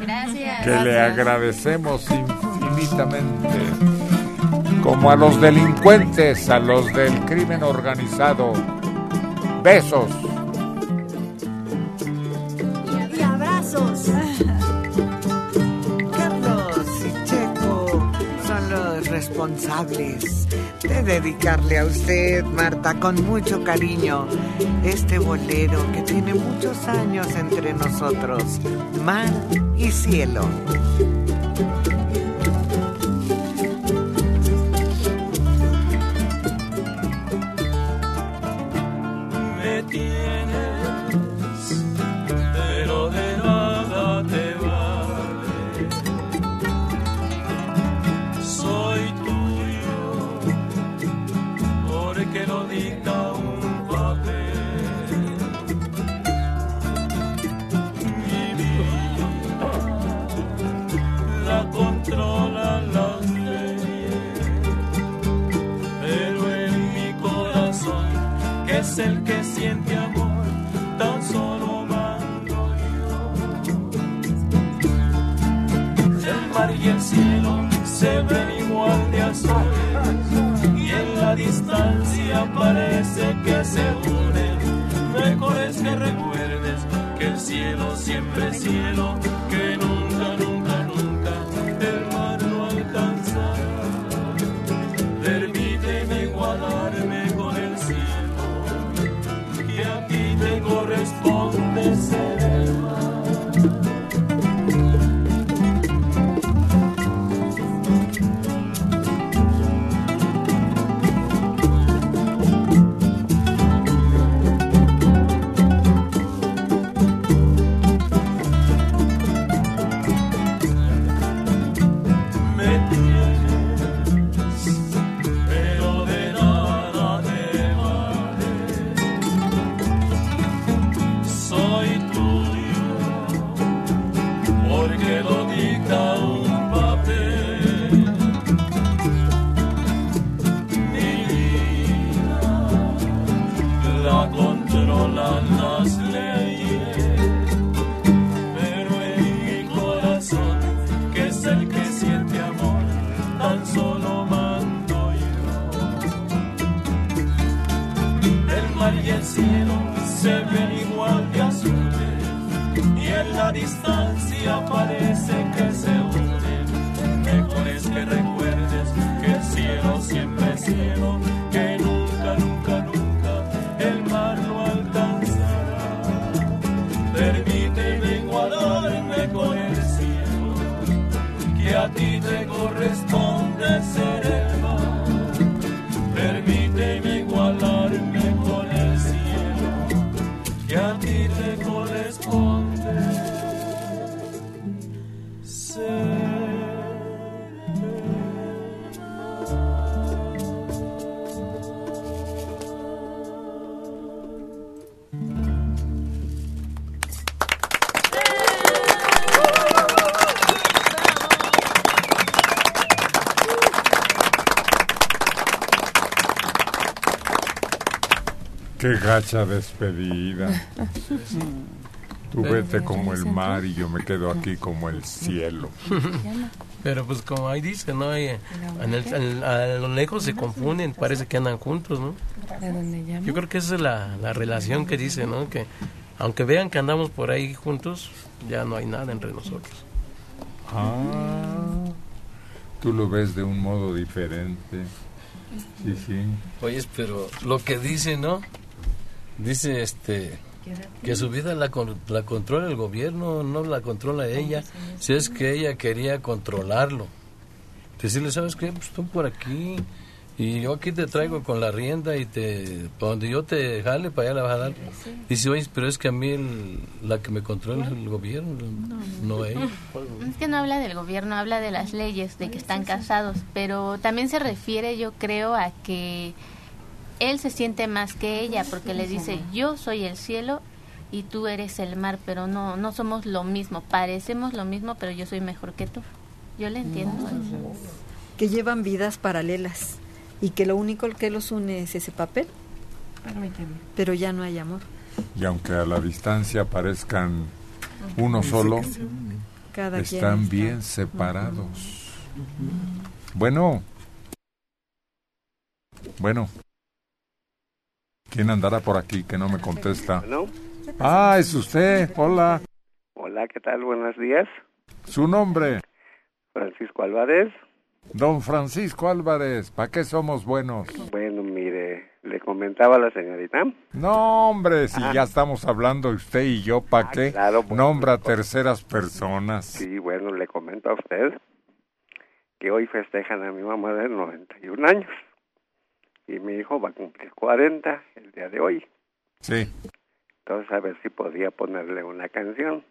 Gracias. Que le agradecemos infinitamente. Como a los delincuentes, a los del crimen organizado. Besos. Y abrazos. Responsables de dedicarle a usted, Marta, con mucho cariño, este bolero que tiene muchos años entre nosotros, mar y cielo. Es el que siente amor, tan solo mando yo. El mar y el cielo se ven igual de azules, y en la distancia parece que se unen. Mejor es que recuerdes que el cielo siempre es cielo, que nunca, nunca, nunca el mar parece Despedida. Tú vete como el mar y yo me quedo aquí como el cielo. Pero pues como ahí dice, ¿no? Ahí, en el- en- a lo lejos se confunden, parece que andan juntos, ¿no? Yo creo que esa es la, la relación que dice, ¿no? Que aunque vean que andamos por ahí juntos, ya no hay nada entre nosotros. Ah, tú lo ves de un modo diferente. Sí, sí. Oyes, pero lo que dice, ¿no? Dice este que su vida la, con- la controla el gobierno, no la controla ella. Si es que ella quería controlarlo. Decirle, ¿sabes qué? Pues tú por aquí y yo aquí te traigo con la rienda y te pa' donde yo te jale para allá la vas a dar. Dice, oye, pero es que a mí el- la que me controla es el gobierno, no ella. Es que no habla del gobierno, habla de las leyes, de que están casados, pero también se refiere, yo creo, a que él se siente más que ella, porque le dice, yo soy el cielo y tú eres el mar, pero no, no somos lo mismo, parecemos lo mismo, pero yo soy mejor que tú. Yo le entiendo. que llevan vidas paralelas y que lo único que los une es ese papel, pero ya no hay amor. Y aunque a la distancia parezcan uno solo, Cada quien están está. bien separados. Bueno. Bueno. ¿Quién andará por aquí que no me contesta? Bueno. Ah, es usted. Hola. Hola, ¿qué tal? Buenos días. Su nombre. Francisco Álvarez. Don Francisco Álvarez. ¿Para qué somos buenos? Bueno, mire, le comentaba a la señorita. No, hombre, si Ah. ya estamos hablando usted y yo, ¿para qué? claro, pues, Nombra a terceras personas. Sí, bueno, le comento a usted que hoy festejan a mi mamá de 91 años y mi hijo va a cumplir 40 el día de hoy. Sí. Entonces, a ver si podía ponerle una canción.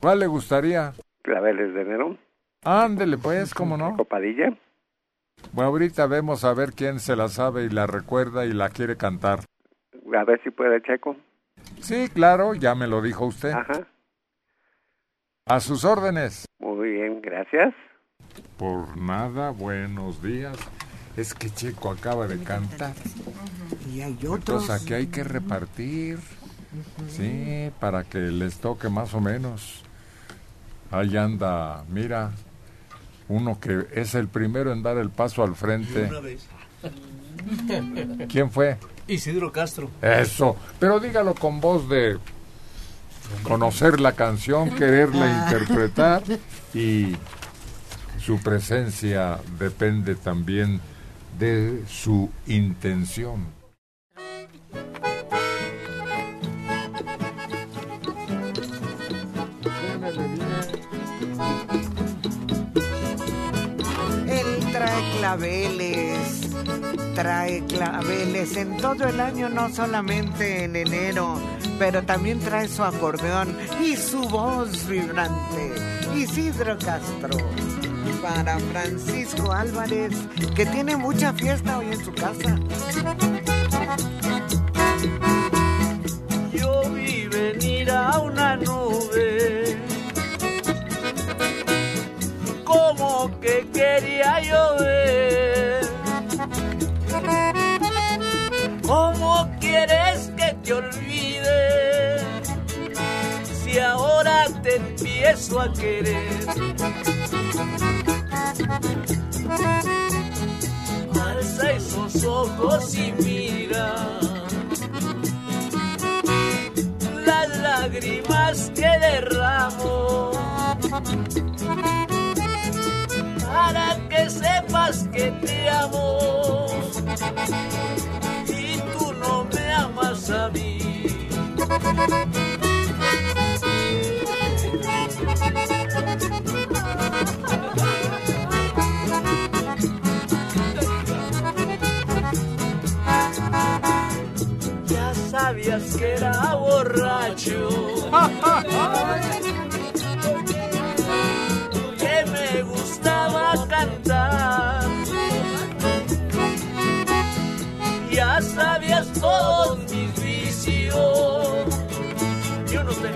¿Cuál le gustaría? Claveles de enero, Ándele, pues, ¿cómo no? Copadilla. Bueno, ahorita vemos a ver quién se la sabe y la recuerda y la quiere cantar. A ver si puede, Checo. Sí, claro, ya me lo dijo usted. Ajá. A sus órdenes. Muy bien, gracias. Por nada, buenos días. Es que Checo acaba de cantar. Y hay Entonces aquí hay que repartir. Sí, para que les toque más o menos. Ahí anda, mira, uno que es el primero en dar el paso al frente. vez. ¿Quién fue? Isidro Castro. Eso, pero dígalo con voz de conocer la canción, quererla interpretar y su presencia depende también de su intención. Él trae claveles, trae claveles en todo el año, no solamente en enero, pero también trae su acordeón y su voz vibrante. Isidro Castro, para Francisco Álvarez, que tiene mucha fiesta hoy en su casa. Yo vi venir a una nube como que quería llover. ¿Cómo quieres que te olvide si ahora te empiezo a querer? Alza esos ojos y mira. Las lágrimas que derramo. Para que sepas que te amo. Y tú no me amas a mí. Que era borracho. que me gustaba cantar. Ya sabías todos mis vicios. Yo no sé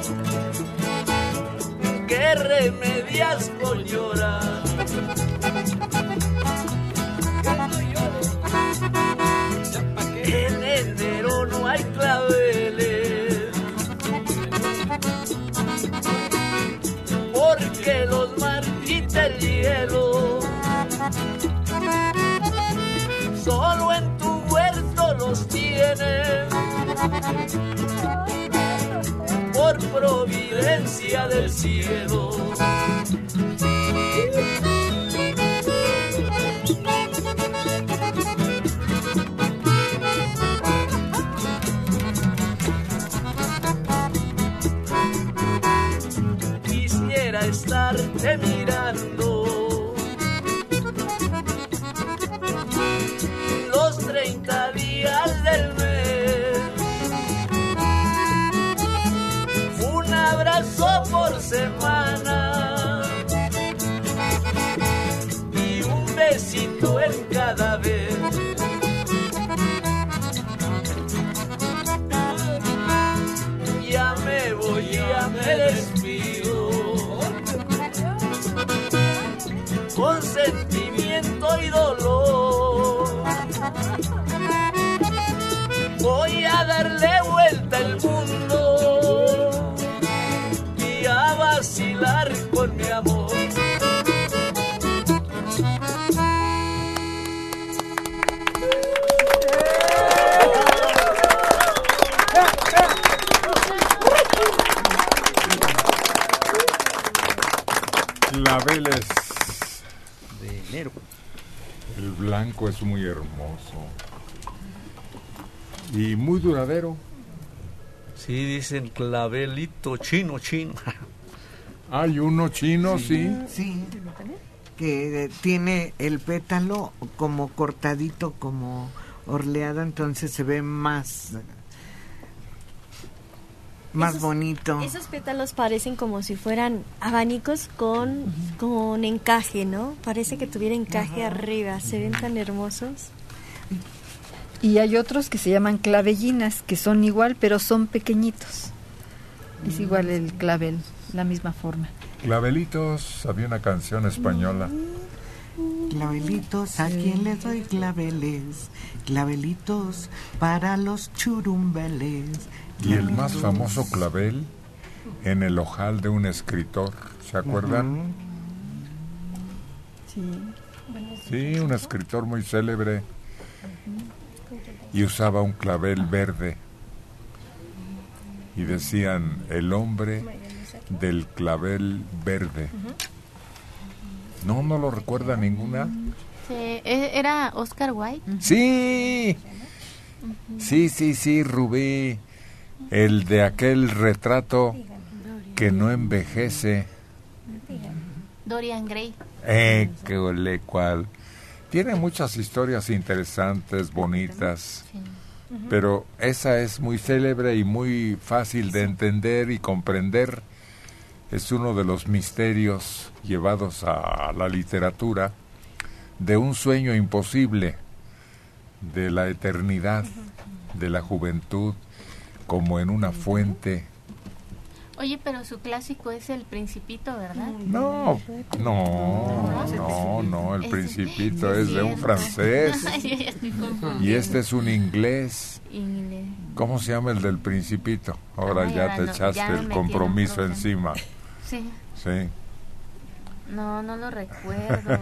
qué remedias con llorar. Solo en tu huerto los tienes. Por providencia del cielo. quisiera estarte mirando. Sí, dicen clavelito chino, chino. Hay uno chino, sí. Sí, que eh, tiene el pétalo como cortadito, como orleado, entonces se ve más más Esos- bonito. Esos pétalos parecen como si fueran abanicos con, con encaje, ¿no? Parece que tuviera encaje arriba. Se ven tan hermosos. Y hay otros que se llaman clavellinas, que son igual, pero son pequeñitos. Es igual el clavel, la misma forma. Clavelitos, había una canción española. Clavelitos, ¿a quién les doy claveles? Clavelitos para los churumbeles. Y el más famoso clavel en el ojal de un escritor, ¿se acuerdan? Sí. Sí, un escritor muy célebre y usaba un clavel verde y decían el hombre del clavel verde. No, no lo recuerda ninguna. Sí, e- era Oscar Wilde. Sí, sí, sí, sí, Rubí, el de aquel retrato que no envejece. Dorian Gray. Eh, qué ole cual. Tiene muchas historias interesantes, bonitas, pero esa es muy célebre y muy fácil de entender y comprender. Es uno de los misterios llevados a la literatura de un sueño imposible, de la eternidad, de la juventud, como en una fuente. Oye, pero su clásico es El Principito, ¿verdad? No, no, no, no, el principito es de un francés y este es un inglés. Inglés. ¿Cómo se llama el del principito? Ahora Ay, ya te no, echaste el compromiso encima. Sí. Sí, No, no lo recuerdo.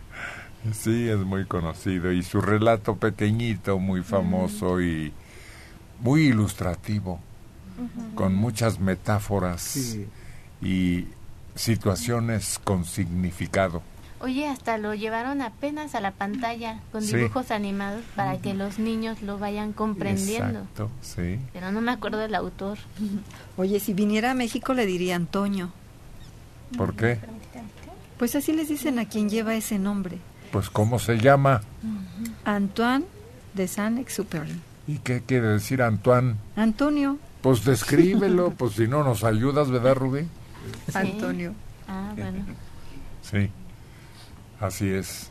sí, es muy conocido y su relato pequeñito, muy famoso y muy ilustrativo. Con muchas metáforas y situaciones con significado. Oye, hasta lo llevaron apenas a la pantalla con Sí. dibujos animados para que los niños lo vayan comprendiendo. Exacto, sí. Pero no me acuerdo del autor. Oye, si viniera a México le diría Antonio. ¿Por qué? Pues así les dicen a quien lleva ese nombre. Pues ¿cómo se llama? Antoine de Saint-Exupéry. ¿Y qué quiere decir Antoine? Antonio. Pues descríbelo, pues si no nos ayudas, ¿verdad, Rubí? Antonio. Ah, bueno. Sí, así es.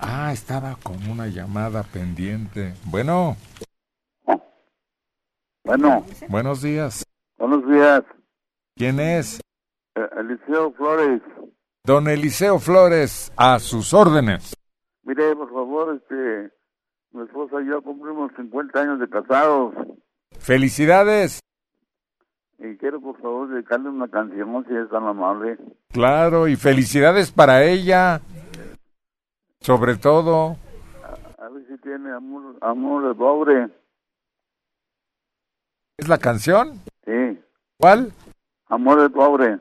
Ah, estaba con una llamada pendiente. Bueno, Bueno, buenos días. buenos días. ¿Quién es? Eh, Eliseo Flores. Don Eliseo Flores, a sus órdenes. Mire, por favor, este, mi esposa y yo cumplimos 50 años de casados Felicidades. y quiero, por favor, dedicarle una canción, si es tan amable. Claro, y felicidades para ella. Sobre todo, A ver si tiene amor, amor de pobre. ¿es la canción? Sí, ¿Cuál? amor de pobre.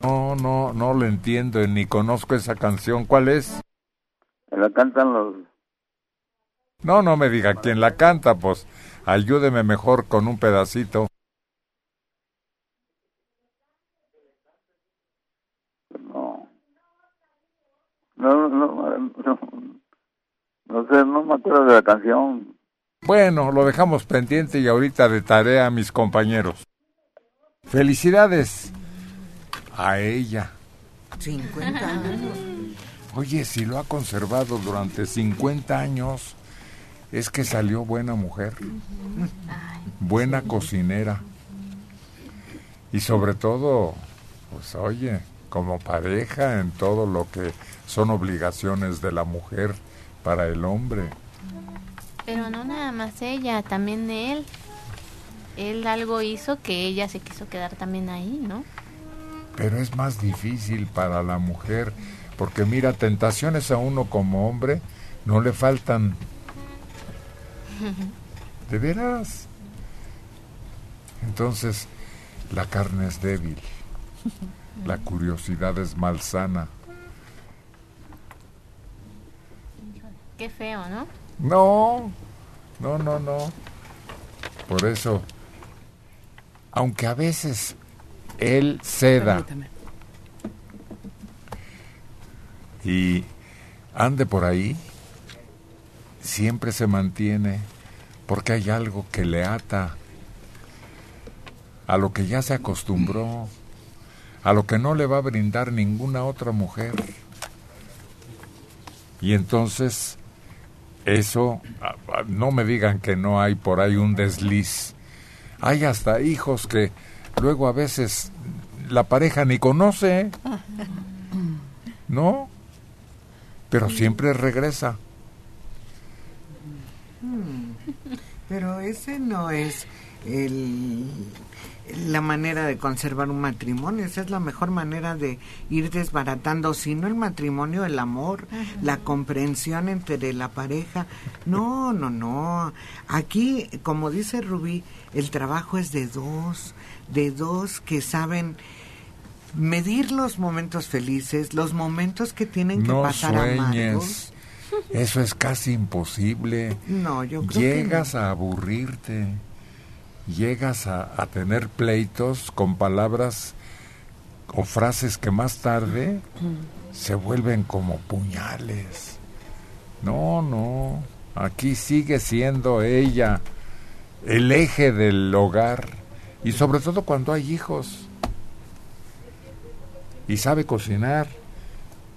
No, no, no lo entiendo, ni conozco esa canción. ¿Cuál es? La cantan los... No, no me diga quién la canta, pues ayúdeme mejor con un pedacito. No. No, no, no, no sé, no me acuerdo de la canción. Bueno, lo dejamos pendiente y ahorita de tarea a mis compañeros. Felicidades a ella. 50 años. Oye, si lo ha conservado durante 50 años, es que salió buena mujer, buena cocinera. Y sobre todo, pues oye, como pareja en todo lo que son obligaciones de la mujer para el hombre. Pero no nada más ella, también él. Él algo hizo que ella se quiso quedar también ahí, ¿no? Pero es más difícil para la mujer, porque mira, tentaciones a uno como hombre no le faltan. De veras. Entonces, la carne es débil, la curiosidad es malsana. Qué feo, ¿no? No, no, no, no. Por eso, aunque a veces él ceda Permítame. Y ande por ahí, siempre se mantiene porque hay algo que le ata a lo que ya se acostumbró, a lo que no le va a brindar ninguna otra mujer. Y entonces, eso, no me digan que no hay por ahí un desliz. Hay hasta hijos que luego a veces la pareja ni conoce, ¿no? Pero siempre regresa. Hmm. Pero ese no es el, la manera de conservar un matrimonio, esa es la mejor manera de ir desbaratando, si no el matrimonio, el amor, la comprensión entre la pareja. No, no, no. Aquí, como dice Rubí, el trabajo es de dos, de dos que saben medir los momentos felices, los momentos que tienen que No pasar amargos. sueñes. Eso es casi imposible. No, yo creo que Llegas a aburrirte. Llegas a, a tener pleitos con palabras o frases que más tarde se vuelven como puñales. No, no. Aquí sigue siendo ella el eje del hogar. Y sobre todo cuando hay hijos. Y sabe cocinar.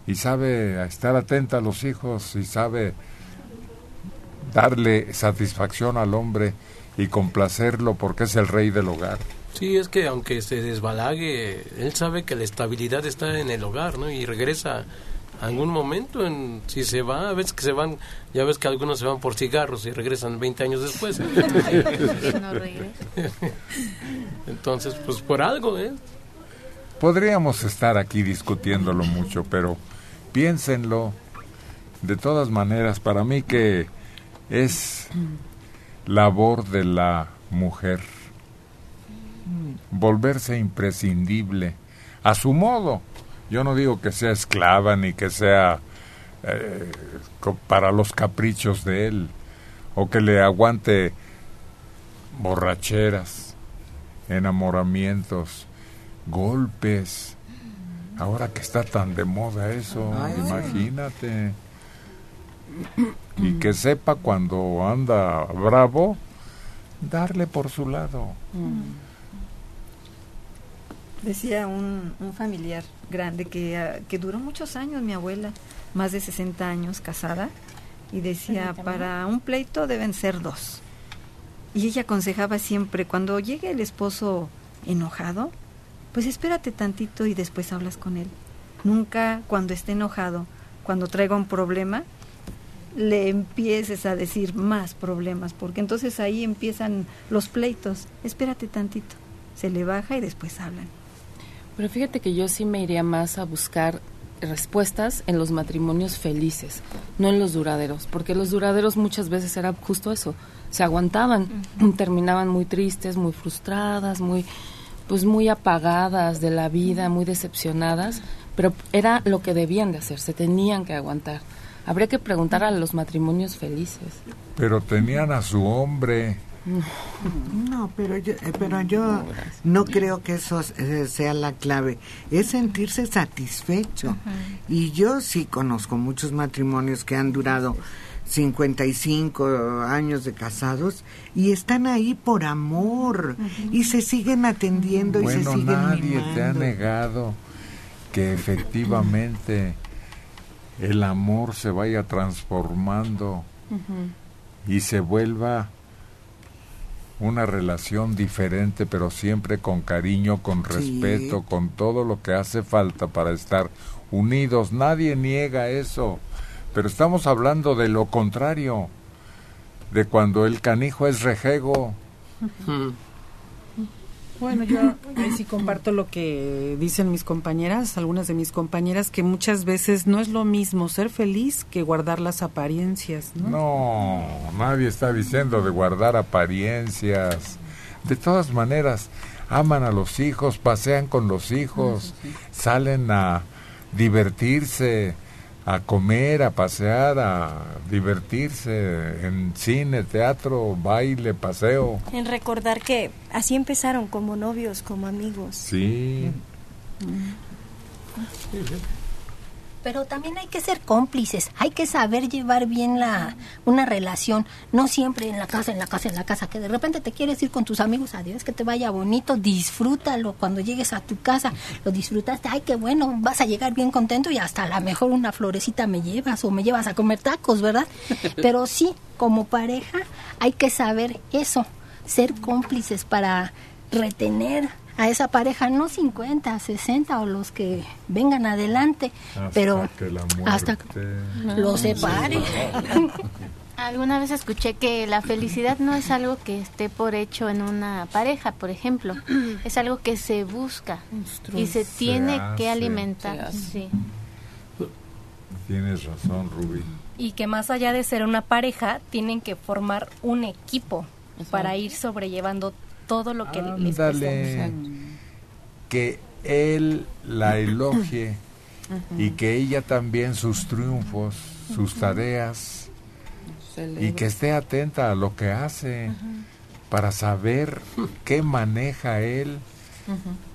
Y sabe estar atenta a los hijos. Y sabe darle satisfacción al hombre y complacerlo porque es el rey del hogar. Sí, es que aunque se desbalague, él sabe que la estabilidad está en el hogar, ¿no? Y regresa algún momento, en, si se va, a veces que se van, ya ves que algunos se van por cigarros y regresan 20 años después. Entonces, pues por algo, ¿eh? Podríamos estar aquí discutiéndolo mucho, pero piénsenlo. De todas maneras, para mí que es labor de la mujer. Volverse imprescindible a su modo. Yo no digo que sea esclava ni que sea eh, para los caprichos de él o que le aguante borracheras, enamoramientos, golpes. Ahora que está tan de moda eso, Ay, imagínate. Y que sepa cuando anda bravo, darle por su lado. Decía un, un familiar grande que, ah, que duró muchos años, mi abuela, más de 60 años casada, y decía, para un pleito deben ser dos. Y ella aconsejaba siempre, cuando llegue el esposo enojado, pues espérate tantito y después hablas con él. Nunca cuando esté enojado, cuando traiga un problema, le empieces a decir más problemas, porque entonces ahí empiezan los pleitos. Espérate tantito, se le baja y después hablan. Pero fíjate que yo sí me iría más a buscar respuestas en los matrimonios felices, no en los duraderos, porque los duraderos muchas veces era justo eso, se aguantaban, terminaban muy tristes, muy frustradas, muy pues muy apagadas de la vida, muy decepcionadas, pero era lo que debían de hacer, se tenían que aguantar. Habría que preguntar a los matrimonios felices. Pero tenían a su hombre. No, pero yo, eh, pero yo no creo que eso eh, sea la clave. Es sentirse satisfecho. Y yo sí conozco muchos matrimonios que han durado 55 años de casados y están ahí por amor y se siguen atendiendo y se Bueno, siguen nadie te ha negado que efectivamente el amor se vaya transformando y se vuelva una relación diferente, pero siempre con cariño, con Sí. respeto, con todo lo que hace falta para estar unidos. Nadie niega eso, pero estamos hablando de lo contrario, de cuando el canijo es rejego. Bueno, yo ahí sí comparto lo que dicen mis compañeras, algunas de mis compañeras, que muchas veces no es lo mismo ser feliz que guardar las apariencias, ¿no? No, nadie está diciendo de guardar apariencias. De todas maneras, aman a los hijos, pasean con los hijos, salen a divertirse, a comer, a pasear, a divertirse en cine, teatro, baile, paseo. En recordar que así empezaron como novios, como amigos. Sí. Pero también hay que ser cómplices, hay que saber llevar bien la una relación, no siempre en la casa, en la casa, en la casa, que de repente te quieres ir con tus amigos, adiós, que te vaya bonito, disfrútalo cuando llegues a tu casa, lo disfrutaste, ay, qué bueno, vas a llegar bien contento y hasta a lo mejor una florecita me llevas o me llevas a comer tacos, ¿verdad? Pero sí, como pareja hay que saber eso, ser cómplices para retener a esa pareja, no 50, 60 o los que vengan adelante, Hasta pero que la hasta muerte lo separe. Alguna vez escuché que la felicidad no es algo que esté por hecho en una pareja, por ejemplo. Es algo que se busca y se Se tiene hace. que alimentar. Sí. Tienes razón, Rubí. Y que más allá de ser una pareja, tienen que formar un equipo para ir sobrellevando todo lo que les Ándale. presenta. Que él la elogie y que ella también sus triunfos, sus tareas y que esté atenta a lo que hace para saber qué maneja él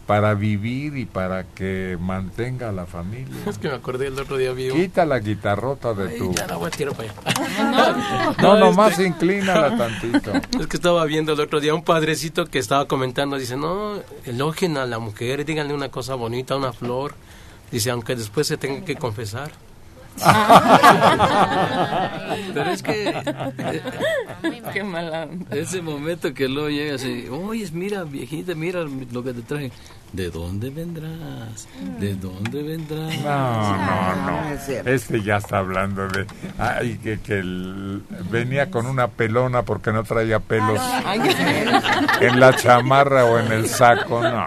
para vivir y para que mantenga a la familia. Es que me acordé el otro día vi un- Quita la guitarrota de Ay, tu... ya la voy a tirar para allá. No, No, nomás este- inclínala tantito. Es que estaba viendo el otro día un padrecito que estaba comentando, dice, no, elogien a la mujer, díganle una cosa bonita, una flor. Dice, aunque después se tenga que confesar. Pero es que Qué mala onda. Ese momento que luego llega así, oye, mira, viejita, mira lo que te traje. ¿De dónde vendrás? ¿De dónde vendrás? No, no, no. Este ya está hablando de. Ay, que, que el- venía con una pelona porque no traía pelos Ay, en la chamarra o en el saco. No.